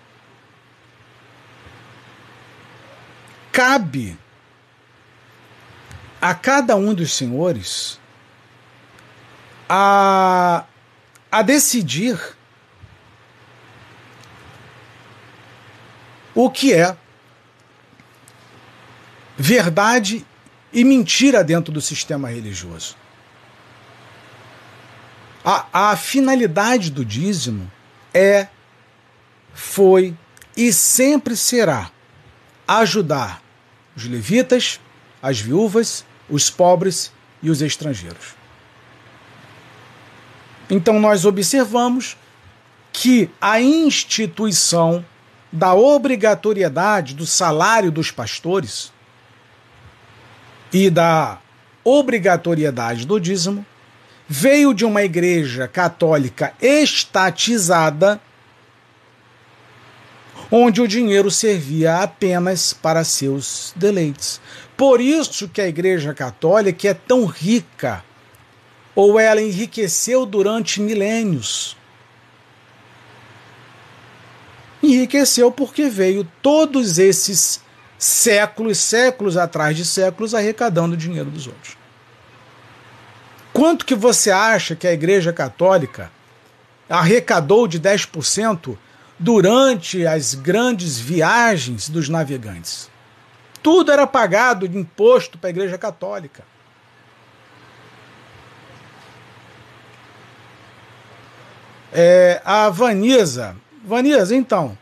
cabe a cada um dos senhores a, a decidir o que é verdade e mentira dentro do sistema religioso. A, a finalidade do dízimo é, foi e sempre será ajudar os levitas, as viúvas, os pobres e os estrangeiros. Então nós observamos que a instituição da obrigatoriedade do salário dos pastores e da obrigatoriedade do dízimo veio de uma igreja católica estatizada onde o dinheiro servia apenas para seus deleites. Por isso que a Igreja Católica é tão rica, ou ela enriqueceu durante milênios. Enriqueceu porque veio todos esses séculos, séculos atrás de séculos, arrecadando o dinheiro dos outros. Quanto que você acha que a Igreja Católica arrecadou de 10% durante as grandes viagens dos navegantes. Tudo era pagado de imposto para a Igreja Católica. É, a Vanisa. Vanisa, então,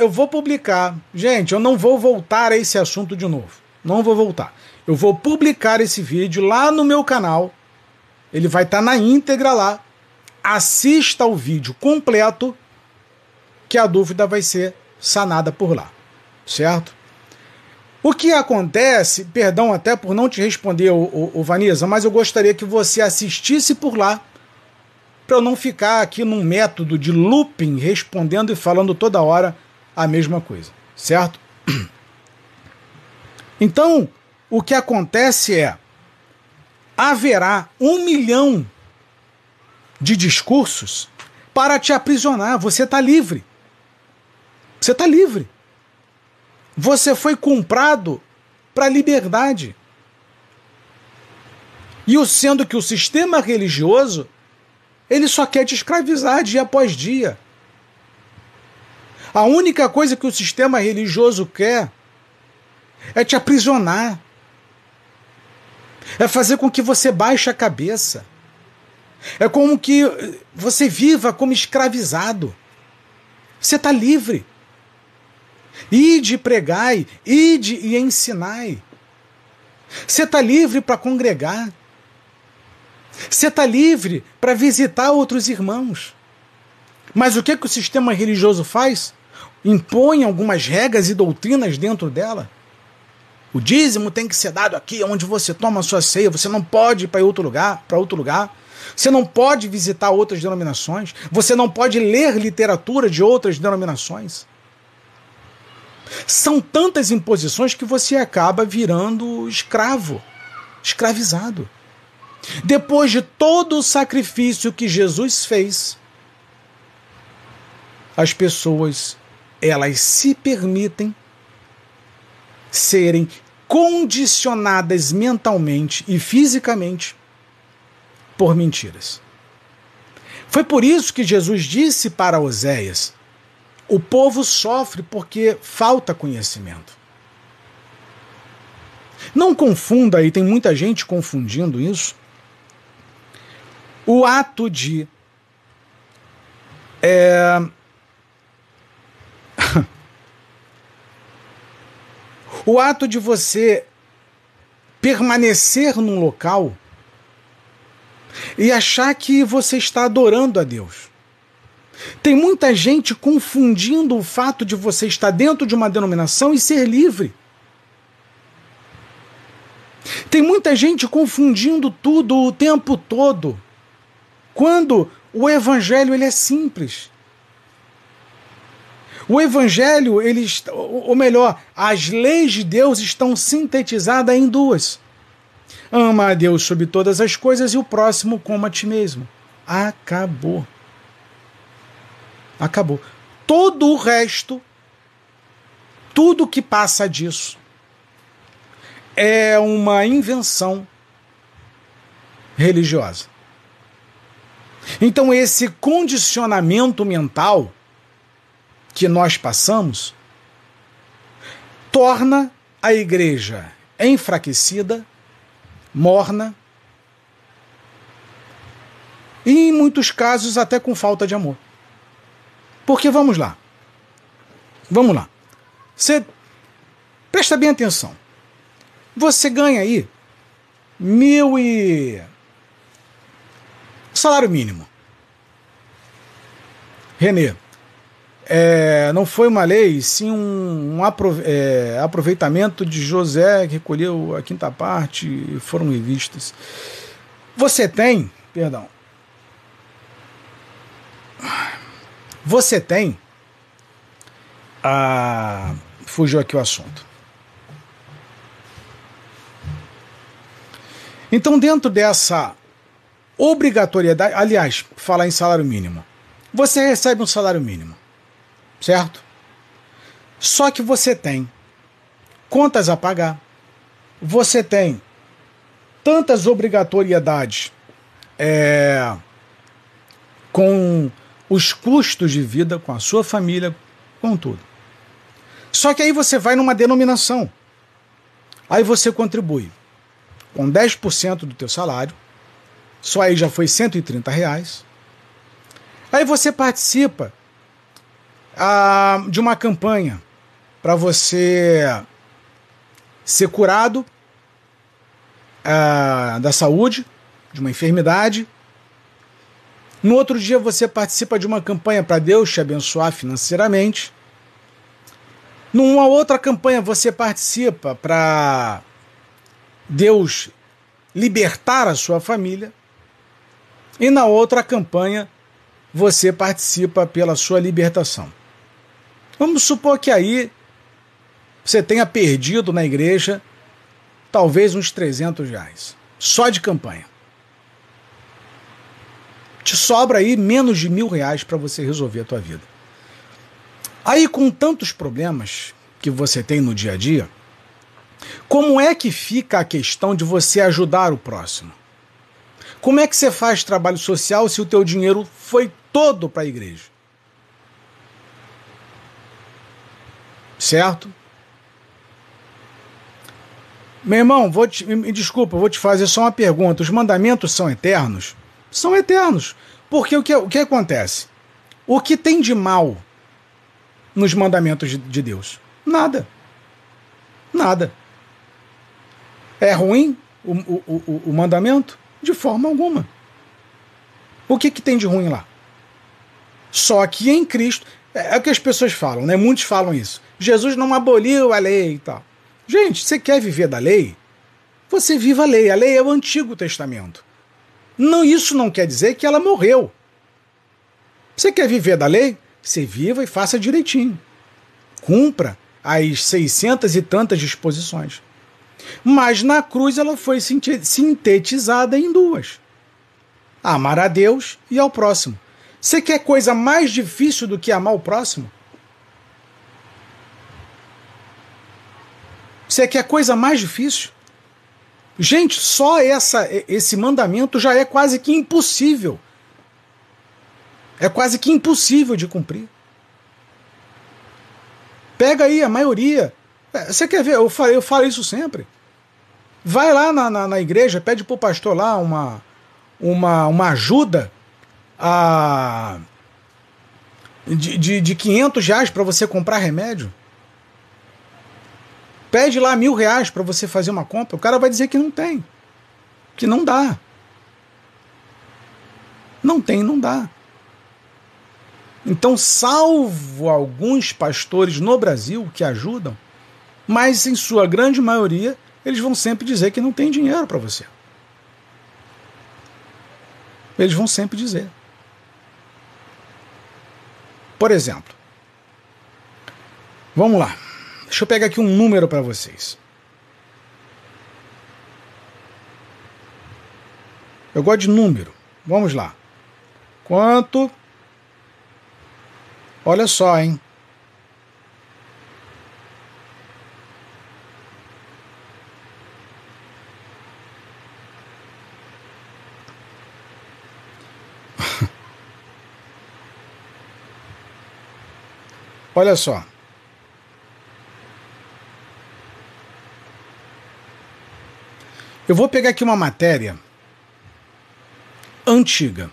eu vou publicar. Gente, eu não vou voltar a esse assunto de novo. Não vou voltar. Eu vou publicar esse vídeo lá no meu canal. Ele vai estar tá na íntegra lá. Assista ao vídeo completo, que a dúvida vai ser sanada por lá. Certo? O que acontece, perdão até por não te responder, o, o, o Vanessa, mas eu gostaria que você assistisse por lá, para eu não ficar aqui num método de looping, respondendo e falando toda hora a mesma coisa, certo? *clears throat* Então, o que acontece é: haverá um milhão de discursos para te aprisionar. Você está livre. Você está livre. Você foi comprado para a liberdade. E o sendo que o sistema religioso ele só quer te escravizar dia após dia. A única coisa que o sistema religioso quer é te aprisionar. É fazer com que você baixe a cabeça. É como que você viva como escravizado. Você está livre. Ide pregai, ide e ensinai. Você está livre para congregar. Você está livre para visitar outros irmãos. Mas o que, que o sistema religioso faz? Impõe algumas regras e doutrinas dentro dela. O dízimo tem que ser dado aqui, onde você toma a sua ceia. Você não pode ir para outro lugar, para outro lugar. Você não pode visitar outras denominações. Você não pode ler literatura de outras denominações. São tantas imposições que você acaba virando escravo, escravizado. Depois de todo o sacrifício que Jesus fez, as pessoas elas se permitem serem condicionadas mentalmente e fisicamente por mentiras. Foi por isso que Jesus disse para Oséias: o povo sofre porque falta conhecimento. Não confunda, aí tem muita gente confundindo isso, o ato de é, *laughs* o ato de você permanecer num local e achar que você está adorando a Deus. Tem muita gente confundindo o fato de você estar dentro de uma denominação e ser livre. Tem muita gente confundindo tudo o tempo todo. Quando o evangelho ele é simples. O evangelho, ele, ou melhor, as leis de Deus estão sintetizadas em duas. Ama a Deus sobre todas as coisas e o próximo como a ti mesmo. Acabou. Acabou. Todo o resto, tudo que passa disso, é uma invenção religiosa. Então, esse condicionamento mental que nós passamos torna a igreja enfraquecida, morna e, em muitos casos, até com falta de amor. Porque vamos lá. Vamos lá. Você presta bem atenção. Você ganha aí mil e salário mínimo. Renê, é, não foi uma lei, sim um, um é, aproveitamento de José que recolheu a quinta parte e foram revistas. Você tem, perdão, você tem a fugiu aqui o assunto. Então, dentro dessa obrigatoriedade, aliás, falar em salário mínimo, você recebe um salário mínimo certo? Só que você tem contas a pagar, você tem tantas obrigatoriedades é, com os custos de vida, com a sua família, com tudo. Só que aí você vai numa denominação. Aí você contribui com 10% do teu salário, só aí já foi 130 reais. Aí você participa de uma campanha para você ser curado ah, da saúde, de uma enfermidade. No outro dia você participa de uma campanha para Deus te abençoar financeiramente. Numa outra campanha você participa para Deus libertar a sua família. E na outra campanha você participa pela sua libertação. Vamos supor que aí você tenha perdido na igreja talvez uns 300 reais, só de campanha. Te sobra aí menos de mil reais para você resolver a tua vida. Aí, com tantos problemas que você tem no dia a dia, como é que fica a questão de você ajudar o próximo? Como é que você faz trabalho social se o teu dinheiro foi todo para a igreja? Certo? Meu irmão, vou te, me desculpa, vou te fazer só uma pergunta. Os mandamentos são eternos? São eternos. Porque o que, o que acontece? O que tem de mal nos mandamentos de, de Deus? Nada. Nada. É ruim o, o, o, o mandamento? De forma alguma. O que, que tem de ruim lá? Só que em Cristo. É, é o que as pessoas falam, né? Muitos falam isso. Jesus não aboliu a lei e tal. Gente, você quer viver da lei? Você viva a lei. A lei é o Antigo Testamento. Não, isso não quer dizer que ela morreu. Você quer viver da lei? Você viva e faça direitinho. Cumpra as seiscentas e tantas disposições. Mas na cruz ela foi sintetizada em duas: amar a Deus e ao próximo. Você quer coisa mais difícil do que amar o próximo? Você quer coisa mais difícil? Gente, só essa, esse mandamento já é quase que impossível. É quase que impossível de cumprir. Pega aí a maioria. É, você quer ver? Eu falo, eu falo isso sempre. Vai lá na, na, na igreja, pede para o pastor lá uma, uma, uma ajuda a, de, de, de 500 reais para você comprar remédio. Pede lá mil reais para você fazer uma compra, o cara vai dizer que não tem, que não dá. Não tem, não dá. Então, salvo alguns pastores no Brasil que ajudam, mas em sua grande maioria, eles vão sempre dizer que não tem dinheiro para você. Eles vão sempre dizer. Por exemplo, vamos lá. Deixa eu pegar aqui um número para vocês. Eu gosto de número. Vamos lá. Quanto? Olha só, hein? *laughs* Olha só. Eu vou pegar aqui uma matéria antiga,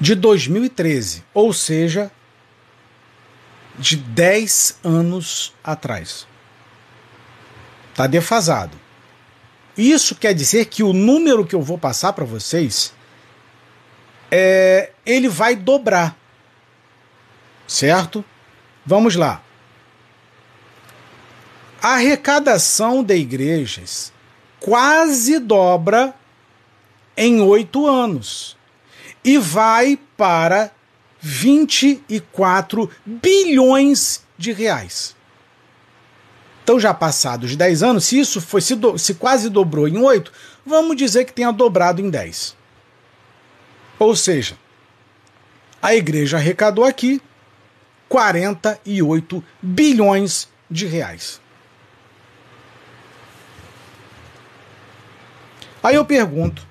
de 2013, ou seja, de 10 anos atrás. Está defasado. Isso quer dizer que o número que eu vou passar para vocês é, ele vai dobrar. Certo? Vamos lá. A arrecadação de igrejas quase dobra em oito anos e vai para 24 bilhões de reais. Então, já passados 10 anos, se isso foi se, do, se quase dobrou em 8, vamos dizer que tenha dobrado em 10. Ou seja, a igreja arrecadou aqui 48 bilhões de reais. Aí eu pergunto,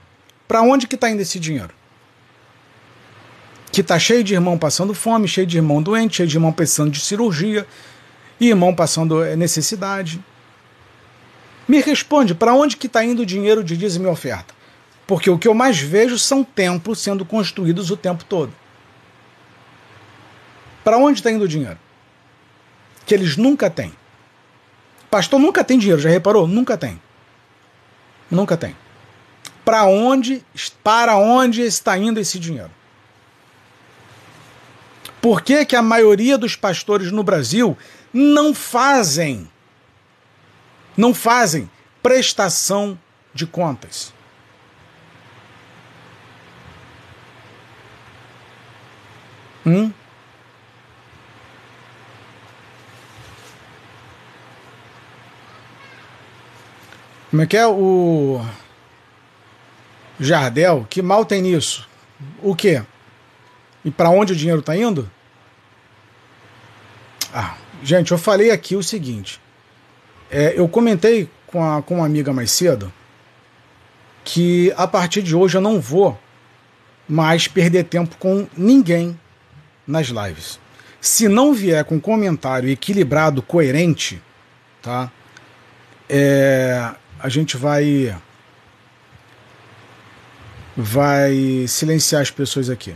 para onde que está indo esse dinheiro? Que está cheio de irmão passando fome, cheio de irmão doente, cheio de irmão precisando de cirurgia, e irmão passando eh, necessidade. Me responde, para onde que está indo o dinheiro de dízimo e oferta? Porque o que eu mais vejo são templos sendo construídos o tempo todo. Para onde está indo o dinheiro? Que eles nunca têm. Pastor nunca tem dinheiro, já reparou? Nunca tem. Nunca tem. Para onde, para onde está indo esse dinheiro? Por que, que a maioria dos pastores no Brasil não fazem não fazem prestação de contas? Hum? Como é que é o Jardel? Que mal tem nisso? O quê? E para onde o dinheiro está indo? Ah, gente, eu falei aqui o seguinte. É, eu comentei com, a, com uma amiga mais cedo que a partir de hoje eu não vou mais perder tempo com ninguém nas lives. Se não vier com comentário equilibrado, coerente, tá? É, a gente vai vai silenciar as pessoas aqui,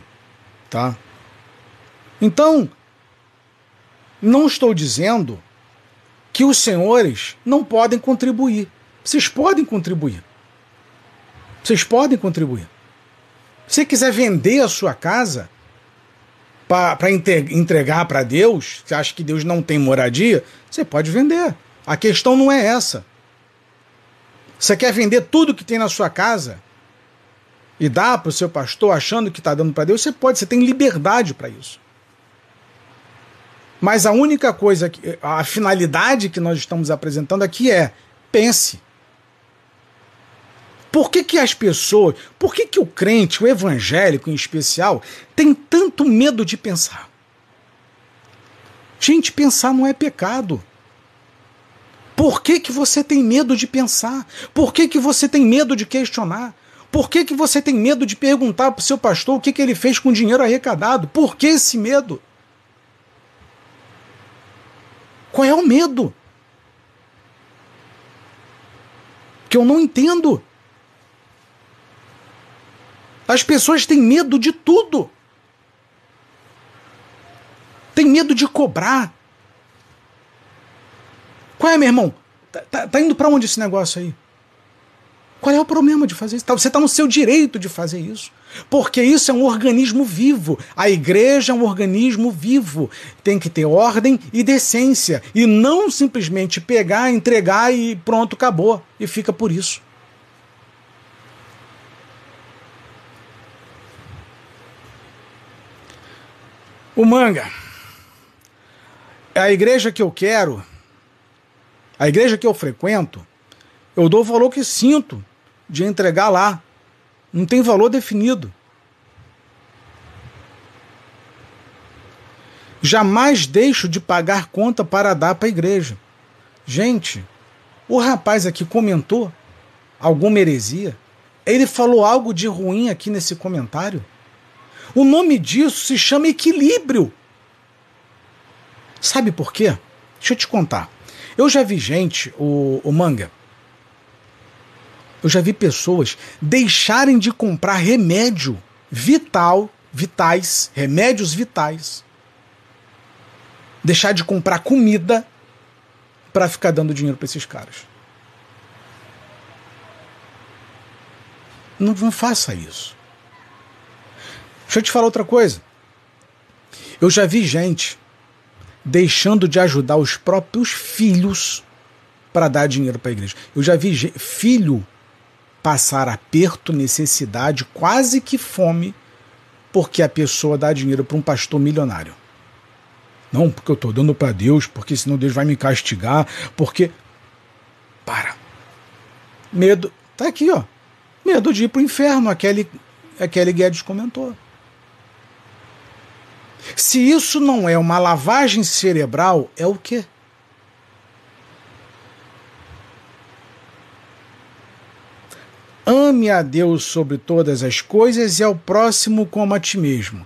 tá? Então, não estou dizendo que os senhores não podem contribuir. Vocês podem contribuir. Vocês podem contribuir. Se você quiser vender a sua casa para entregar para Deus, você acha que Deus não tem moradia, você pode vender. A questão não é essa. Você quer vender tudo que tem na sua casa e dar para o seu pastor achando que está dando para Deus? Você pode, você tem liberdade para isso. Mas a única coisa, que, a finalidade que nós estamos apresentando aqui é pense. Por que, que as pessoas, por que, que o crente, o evangélico em especial, tem tanto medo de pensar? Gente, pensar não é pecado. Por que, que você tem medo de pensar? Por que, que você tem medo de questionar? Por que, que você tem medo de perguntar para o seu pastor o que, que ele fez com o dinheiro arrecadado? Por que esse medo? Qual é o medo? Que eu não entendo. As pessoas têm medo de tudo. Tem medo de cobrar. Qual é, meu irmão? Tá, tá, tá indo para onde esse negócio aí? Qual é o problema de fazer isso? Tá, você está no seu direito de fazer isso. Porque isso é um organismo vivo. A igreja é um organismo vivo. Tem que ter ordem e decência. E não simplesmente pegar, entregar e pronto, acabou. E fica por isso. O manga. A igreja que eu quero a igreja que eu frequento, eu dou o valor que sinto de entregar lá. Não tem valor definido. Jamais deixo de pagar conta para dar para a igreja. Gente, o rapaz aqui comentou alguma heresia. Ele falou algo de ruim aqui nesse comentário. O nome disso se chama equilíbrio. Sabe por quê? Deixa eu te contar. Eu já vi gente, o, o manga, eu já vi pessoas deixarem de comprar remédio vital, vitais, remédios vitais, deixar de comprar comida para ficar dando dinheiro para esses caras. Não, não faça isso. Deixa eu te falar outra coisa. Eu já vi gente deixando de ajudar os próprios filhos para dar dinheiro para a igreja. Eu já vi filho passar aperto, necessidade, quase que fome, porque a pessoa dá dinheiro para um pastor milionário. Não, porque eu estou dando para Deus, porque senão Deus vai me castigar, porque. Para. Medo. Tá aqui, ó. Medo de ir para o inferno, aquele, aquele Guedes comentou. Se isso não é uma lavagem cerebral, é o quê? Ame a Deus sobre todas as coisas e ao próximo como a ti mesmo.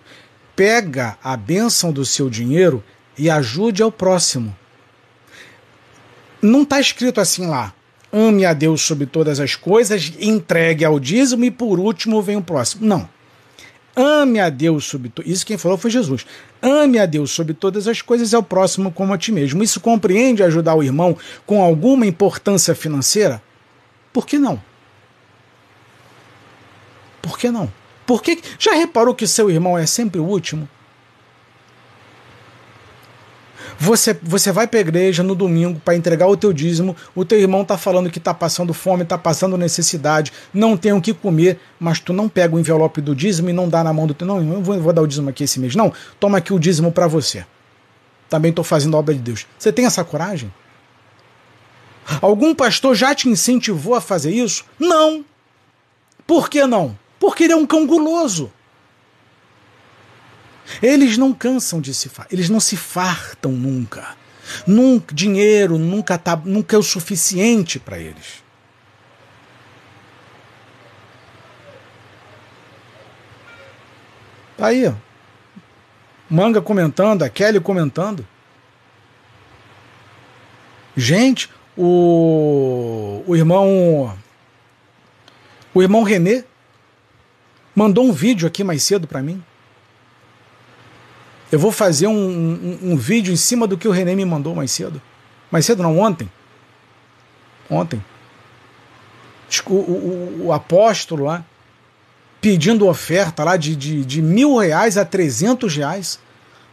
Pega a bênção do seu dinheiro e ajude ao próximo. Não está escrito assim lá. Ame a Deus sobre todas as coisas, entregue ao dízimo e por último vem o próximo. Não. Ame a Deus sobre tudo. Isso quem falou foi Jesus. Ame a Deus sobre todas as coisas e ao próximo como a ti mesmo. Isso compreende ajudar o irmão com alguma importância financeira? Por que não? Por que não? Por que... Já reparou que seu irmão é sempre o último? Você, você vai para a igreja no domingo para entregar o teu dízimo, o teu irmão está falando que está passando fome, está passando necessidade, não tem o que comer, mas tu não pega o envelope do dízimo e não dá na mão do teu. Não, eu vou, vou dar o dízimo aqui esse mês. Não, toma aqui o dízimo para você. Também estou fazendo a obra de Deus. Você tem essa coragem? Algum pastor já te incentivou a fazer isso? Não. Por que não? Porque ele é um cão guloso. Eles não cansam de se eles não se fartam nunca. Nunca dinheiro nunca tá, nunca é o suficiente para eles. Tá aí, ó. Manga comentando, a Kelly comentando. Gente, o, o irmão o irmão Renê mandou um vídeo aqui mais cedo para mim. Eu vou fazer um, um, um, vídeo em cima do que o René me mandou mais cedo. Mais cedo não, ontem. Ontem. O, o, o apóstolo lá pedindo oferta lá de, de, de mil reais a trezentos reais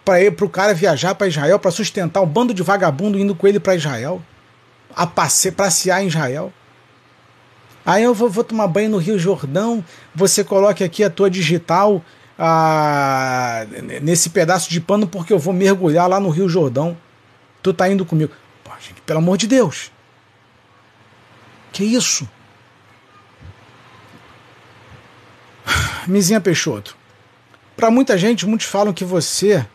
para o cara viajar para Israel, para sustentar um bando de vagabundo indo com ele para Israel, a passe, passear em Israel. Aí eu vou, vou tomar banho no Rio Jordão, você coloque aqui a tua digital ah, nesse pedaço de pano porque eu vou mergulhar lá no Rio Jordão. Tu tá indo comigo. Pô, gente, pelo amor de Deus. Que isso? *sighs* Mizinha Peixoto. Para muita gente, muitos falam que você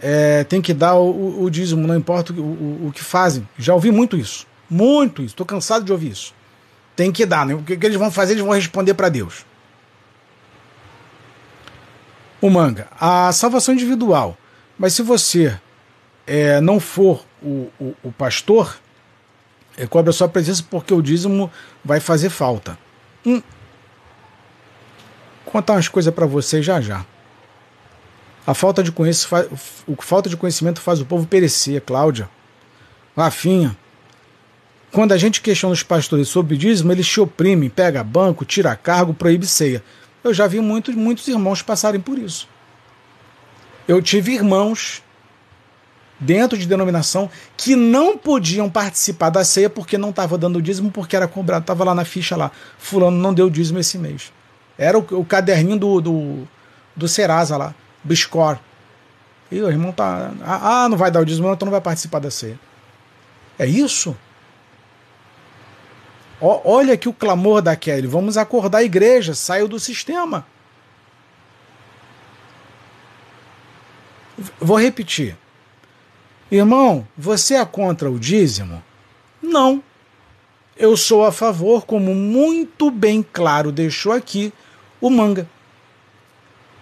é, tem que dar o, o, dízimo, não importa o, o, o, que fazem. Já ouvi muito isso. Muito isso. Estou cansado de ouvir isso. Tem que dar, né? O que, que eles vão fazer? Eles vão responder para Deus o manga. A salvação individual. Mas se você é, não for o, o, o pastor, é, cobre a sua presença porque o dízimo vai fazer falta. Hum. Contar umas coisas para você já já. A falta de, faz, o, falta de conhecimento faz o povo perecer, Cláudia. Rafinha. Quando a gente questiona os pastores sobre dízimo, eles te oprimem, pega banco, tira cargo, proíbe ceia. Eu já vi muitos, muitos irmãos passarem por isso. Eu tive irmãos dentro de denominação que não podiam participar da ceia porque não estava dando dízimo, porque era cobrado, estava lá na ficha lá. Fulano não deu dízimo esse mês. Era o, o caderninho do, do, do Serasa lá, Biscor. E o irmão tá. Ah, não vai dar o dízimo, então não vai participar da ceia. É isso? Olha aqui o clamor da Kelly. Vamos acordar a igreja, saiu do sistema. Vou repetir. Irmão, você é contra o dízimo? Não. Eu sou a favor, como muito bem claro deixou aqui o manga.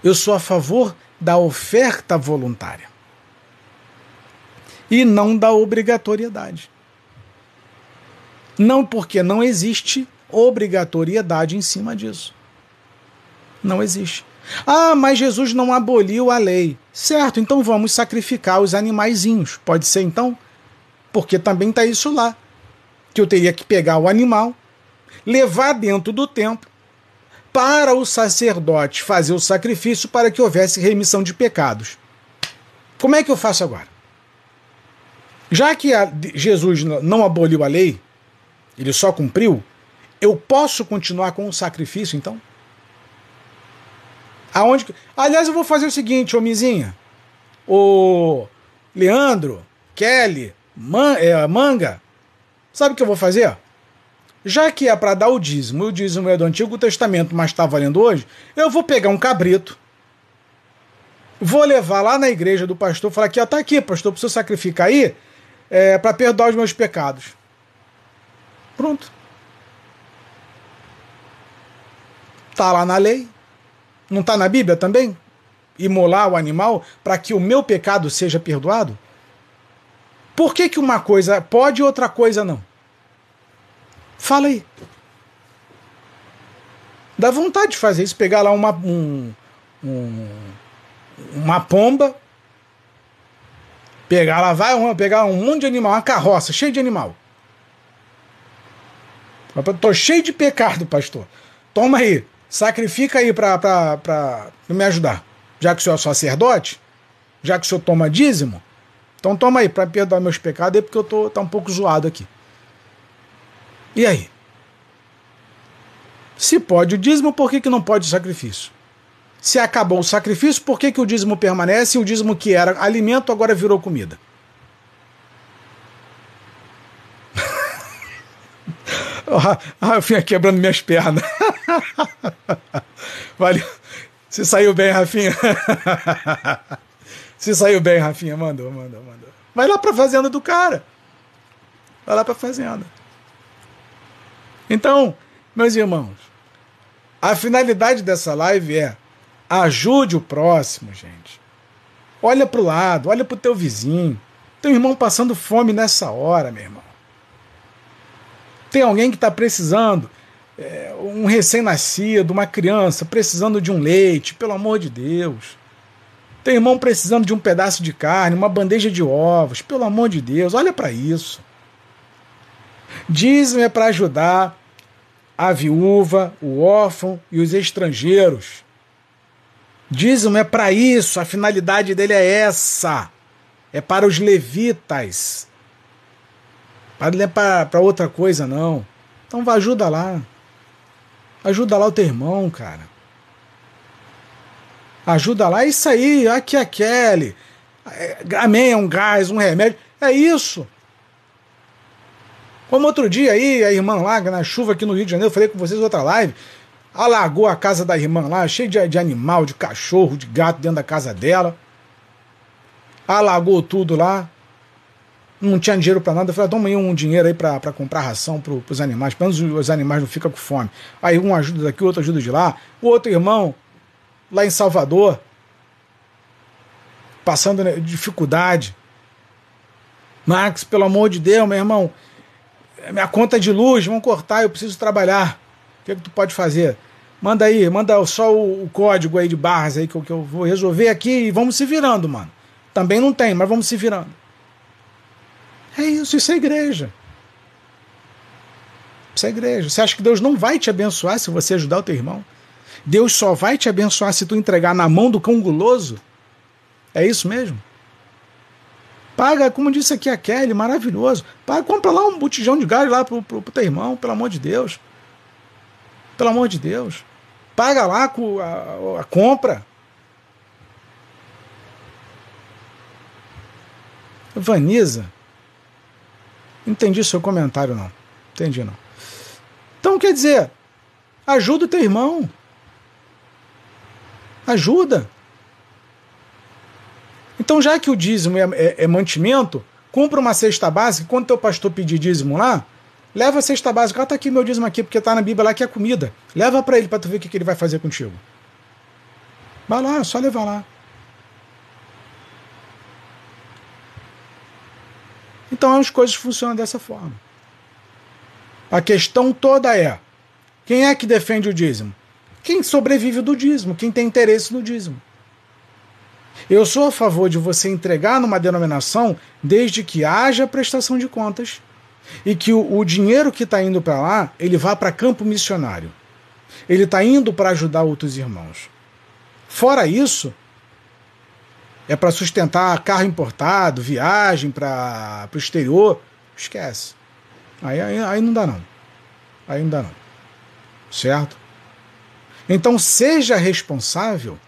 Eu sou a favor da oferta voluntária e não da obrigatoriedade. Não porque não existe obrigatoriedade em cima disso. Não existe. Ah, mas Jesus não aboliu a lei. Certo, então vamos sacrificar os animaizinhos. Pode ser então? Porque também está isso lá. Que eu teria que pegar o animal, levar dentro do templo, para o sacerdote fazer o sacrifício para que houvesse remissão de pecados. Como é que eu faço agora? Já que Jesus não aboliu a lei, ele só cumpriu, eu posso continuar com o sacrifício então? Aonde Aliás, eu vou fazer o seguinte, ô Mizinha. O Leandro, Kelly, Man... é, Manga. Sabe o que eu vou fazer? Já que é para dar o dízimo, o dízimo é do Antigo Testamento, mas está valendo hoje, eu vou pegar um cabrito, vou levar lá na igreja do pastor, falar aqui, ó, tá aqui, pastor, preciso sacrificar aí é, para perdoar os meus pecados. Pronto. Tá lá na lei. Não está na Bíblia também? Imolar o animal para que o meu pecado seja perdoado? Por que, que uma coisa pode e outra coisa não? Fala aí. Dá vontade de fazer isso, pegar lá uma, um, um, uma pomba, pegar lá, vai pegar um monte de animal, uma carroça cheia de animal. Tô cheio de pecado, pastor. Toma aí, sacrifica aí para me ajudar. Já que o senhor é sacerdote, já que o senhor toma dízimo, então toma aí para perdoar meus pecados aí, porque eu tô tá um pouco zoado aqui. E aí? Se pode o dízimo, por que, que não pode o sacrifício? Se acabou o sacrifício, por que, que o dízimo permanece e o dízimo que era alimento agora virou comida? Rafinha quebrando minhas pernas. *laughs* Valeu. Se saiu bem, Rafinha. *laughs* Se saiu bem, Rafinha. Mandou, mandou, mandou. Vai lá pra fazenda do cara. Vai lá pra fazenda. Então, meus irmãos, a finalidade dessa live é ajude o próximo, gente. Olha para o lado, olha para o teu vizinho. Tem um irmão passando fome nessa hora, meu irmão. Tem alguém que está precisando, é, um recém-nascido, uma criança precisando de um leite, pelo amor de Deus. Tem irmão precisando de um pedaço de carne, uma bandeja de ovos, pelo amor de Deus, olha para isso. Dízimo é para ajudar a viúva, o órfão e os estrangeiros. Dízimo é para isso, a finalidade dele é essa. É para os levitas. Não é para outra coisa, não. Então vai, ajuda lá. Ajuda lá o teu irmão, cara. Ajuda lá, é isso aí, aqui a Kelly. É, amém, é um gás, um remédio. É isso. Como outro dia aí, a irmã lá, na chuva aqui no Rio de Janeiro, eu falei com vocês outra live, alagou a casa da irmã lá, cheio de, de animal, de cachorro, de gato dentro da casa dela. Alagou tudo lá. Não tinha dinheiro para nada. Eu falei, toma aí um dinheiro aí para comprar ração para os animais. Pelo menos os animais não ficam com fome. Aí um ajuda daqui, outro ajuda de lá. O outro irmão, lá em Salvador, passando né, dificuldade. Max, pelo amor de Deus, meu irmão, minha conta de luz, vão cortar, eu preciso trabalhar. O que, é que tu pode fazer? Manda aí, manda só o, o código aí de barras aí que eu, que eu vou resolver aqui e vamos se virando, mano. Também não tem, mas vamos se virando. É isso, isso é igreja. Isso é igreja. Você acha que Deus não vai te abençoar se você ajudar o teu irmão? Deus só vai te abençoar se tu entregar na mão do cão guloso? É isso mesmo? Paga, como disse aqui a Kelly, maravilhoso. Paga, compra lá um botijão de gás lá pro, pro, pro teu irmão, pelo amor de Deus. Pelo amor de Deus. Paga lá a, a compra. Vanisa. Entendi seu comentário, não. Entendi, não. Então, quer dizer, ajuda o teu irmão. Ajuda. Então, já que o dízimo é, é, é mantimento, compra uma cesta básica. Quando teu pastor pedir dízimo lá, leva a cesta básica. Ah, tá aqui meu dízimo aqui, porque tá na Bíblia lá que é comida. Leva para ele para tu ver o que, que ele vai fazer contigo. Vai lá, só levar lá. Então as coisas funcionam dessa forma. A questão toda é: quem é que defende o dízimo? Quem sobrevive do dízimo, quem tem interesse no dízimo. Eu sou a favor de você entregar numa denominação desde que haja prestação de contas e que o, o dinheiro que está indo para lá ele vá para campo missionário. Ele está indo para ajudar outros irmãos. Fora isso, é para sustentar carro importado, viagem para o exterior, esquece. Aí, aí, aí não dá não. Aí não dá não. Certo? Então seja responsável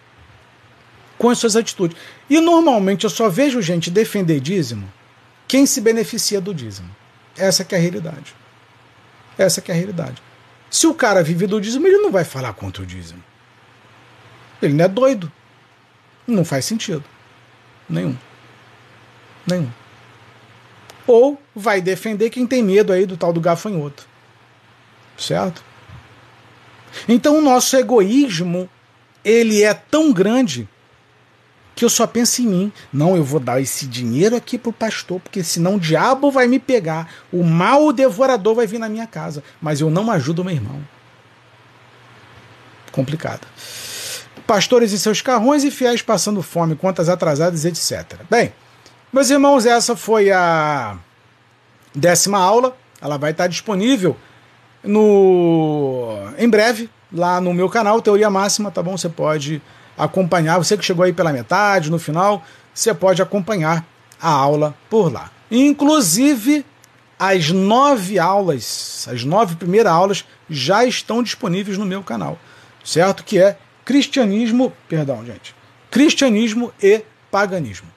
com as suas atitudes. E normalmente eu só vejo gente defender dízimo quem se beneficia do dízimo. Essa que é a realidade. Essa que é a realidade. Se o cara vive do dízimo, ele não vai falar contra o dízimo. Ele não é doido. Não faz sentido. Nenhum. Nenhum. Ou vai defender quem tem medo aí do tal do gafanhoto. Certo? Então o nosso egoísmo, ele é tão grande que eu só penso em mim. Não, eu vou dar esse dinheiro aqui pro pastor, porque senão o diabo vai me pegar, o mal devorador vai vir na minha casa, mas eu não ajudo o meu irmão. Complicado. Pastores em seus carrões e fiéis passando fome, contas atrasadas, etc. Bem, meus irmãos, essa foi a décima aula. Ela vai estar disponível no em breve lá no meu canal Teoria Máxima, tá bom? Você pode acompanhar. Você que chegou aí pela metade, no final, você pode acompanhar a aula por lá. Inclusive, as nove aulas, as nove primeiras aulas já estão disponíveis no meu canal, certo? Que é cristianismo, perdão, gente, cristianismo e paganismo.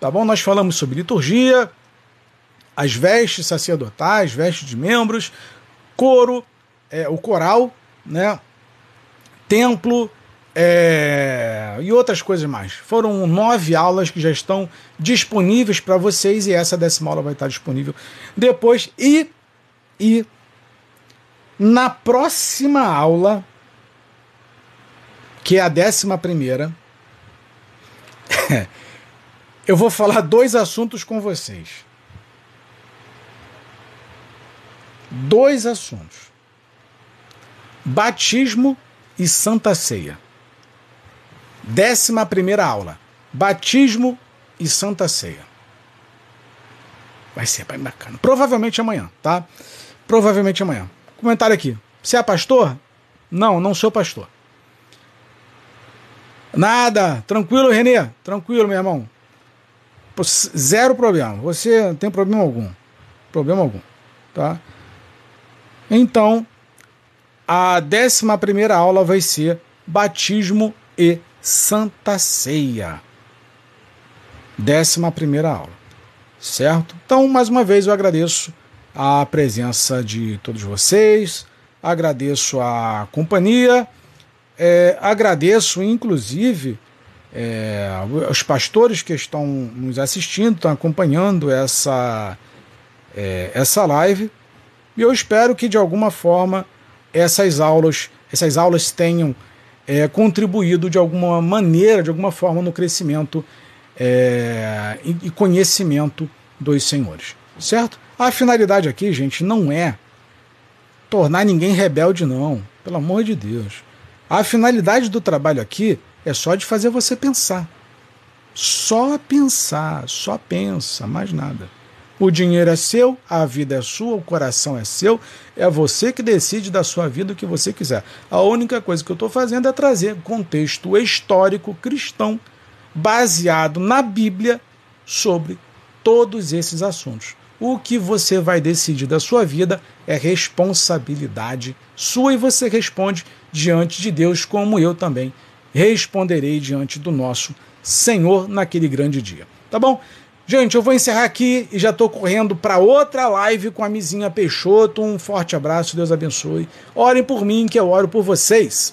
Tá bom? Nós falamos sobre liturgia, as vestes sacerdotais, vestes de membros, coro, é, o coral, né? Templo é, e outras coisas mais. Foram nove aulas que já estão disponíveis para vocês e essa décima aula vai estar disponível depois. E, e na próxima aula que é a décima primeira, *laughs* eu vou falar dois assuntos com vocês. Dois assuntos: batismo e santa ceia. Décima primeira aula: batismo e santa ceia. Vai ser bem bacana. Provavelmente amanhã, tá? Provavelmente amanhã. Comentário aqui. Você é pastor? Não, não sou pastor. Nada. Tranquilo, Renê? Tranquilo, meu irmão. Zero problema. Você não tem problema algum. Problema algum. Tá? Então, a décima primeira aula vai ser batismo e santa ceia. Décima primeira aula. Certo? Então, mais uma vez, eu agradeço a presença de todos vocês, agradeço a companhia é, agradeço, inclusive, é, os pastores que estão nos assistindo, estão acompanhando essa, é, essa live. E eu espero que, de alguma forma, essas aulas, essas aulas tenham é, contribuído de alguma maneira, de alguma forma, no crescimento é, e conhecimento dos senhores. Certo? A finalidade aqui, gente, não é tornar ninguém rebelde, não. Pelo amor de Deus. A finalidade do trabalho aqui é só de fazer você pensar. Só pensar, só pensa, mais nada. O dinheiro é seu, a vida é sua, o coração é seu, é você que decide da sua vida o que você quiser. A única coisa que eu estou fazendo é trazer contexto histórico cristão baseado na Bíblia sobre todos esses assuntos. O que você vai decidir da sua vida é responsabilidade sua e você responde diante de Deus, como eu também responderei diante do nosso Senhor naquele grande dia. Tá bom? Gente, eu vou encerrar aqui e já estou correndo para outra live com a Mizinha Peixoto. Um forte abraço, Deus abençoe. Orem por mim, que eu oro por vocês.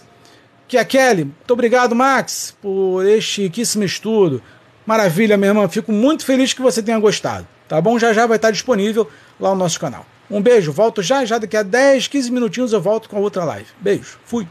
Que a Kelly, muito obrigado, Max, por este riquíssimo estudo. Maravilha, minha irmã. Fico muito feliz que você tenha gostado. Tá bom? Já já vai estar disponível lá no nosso canal. Um beijo, volto já já, daqui a 10, 15 minutinhos eu volto com a outra live. Beijo, fui.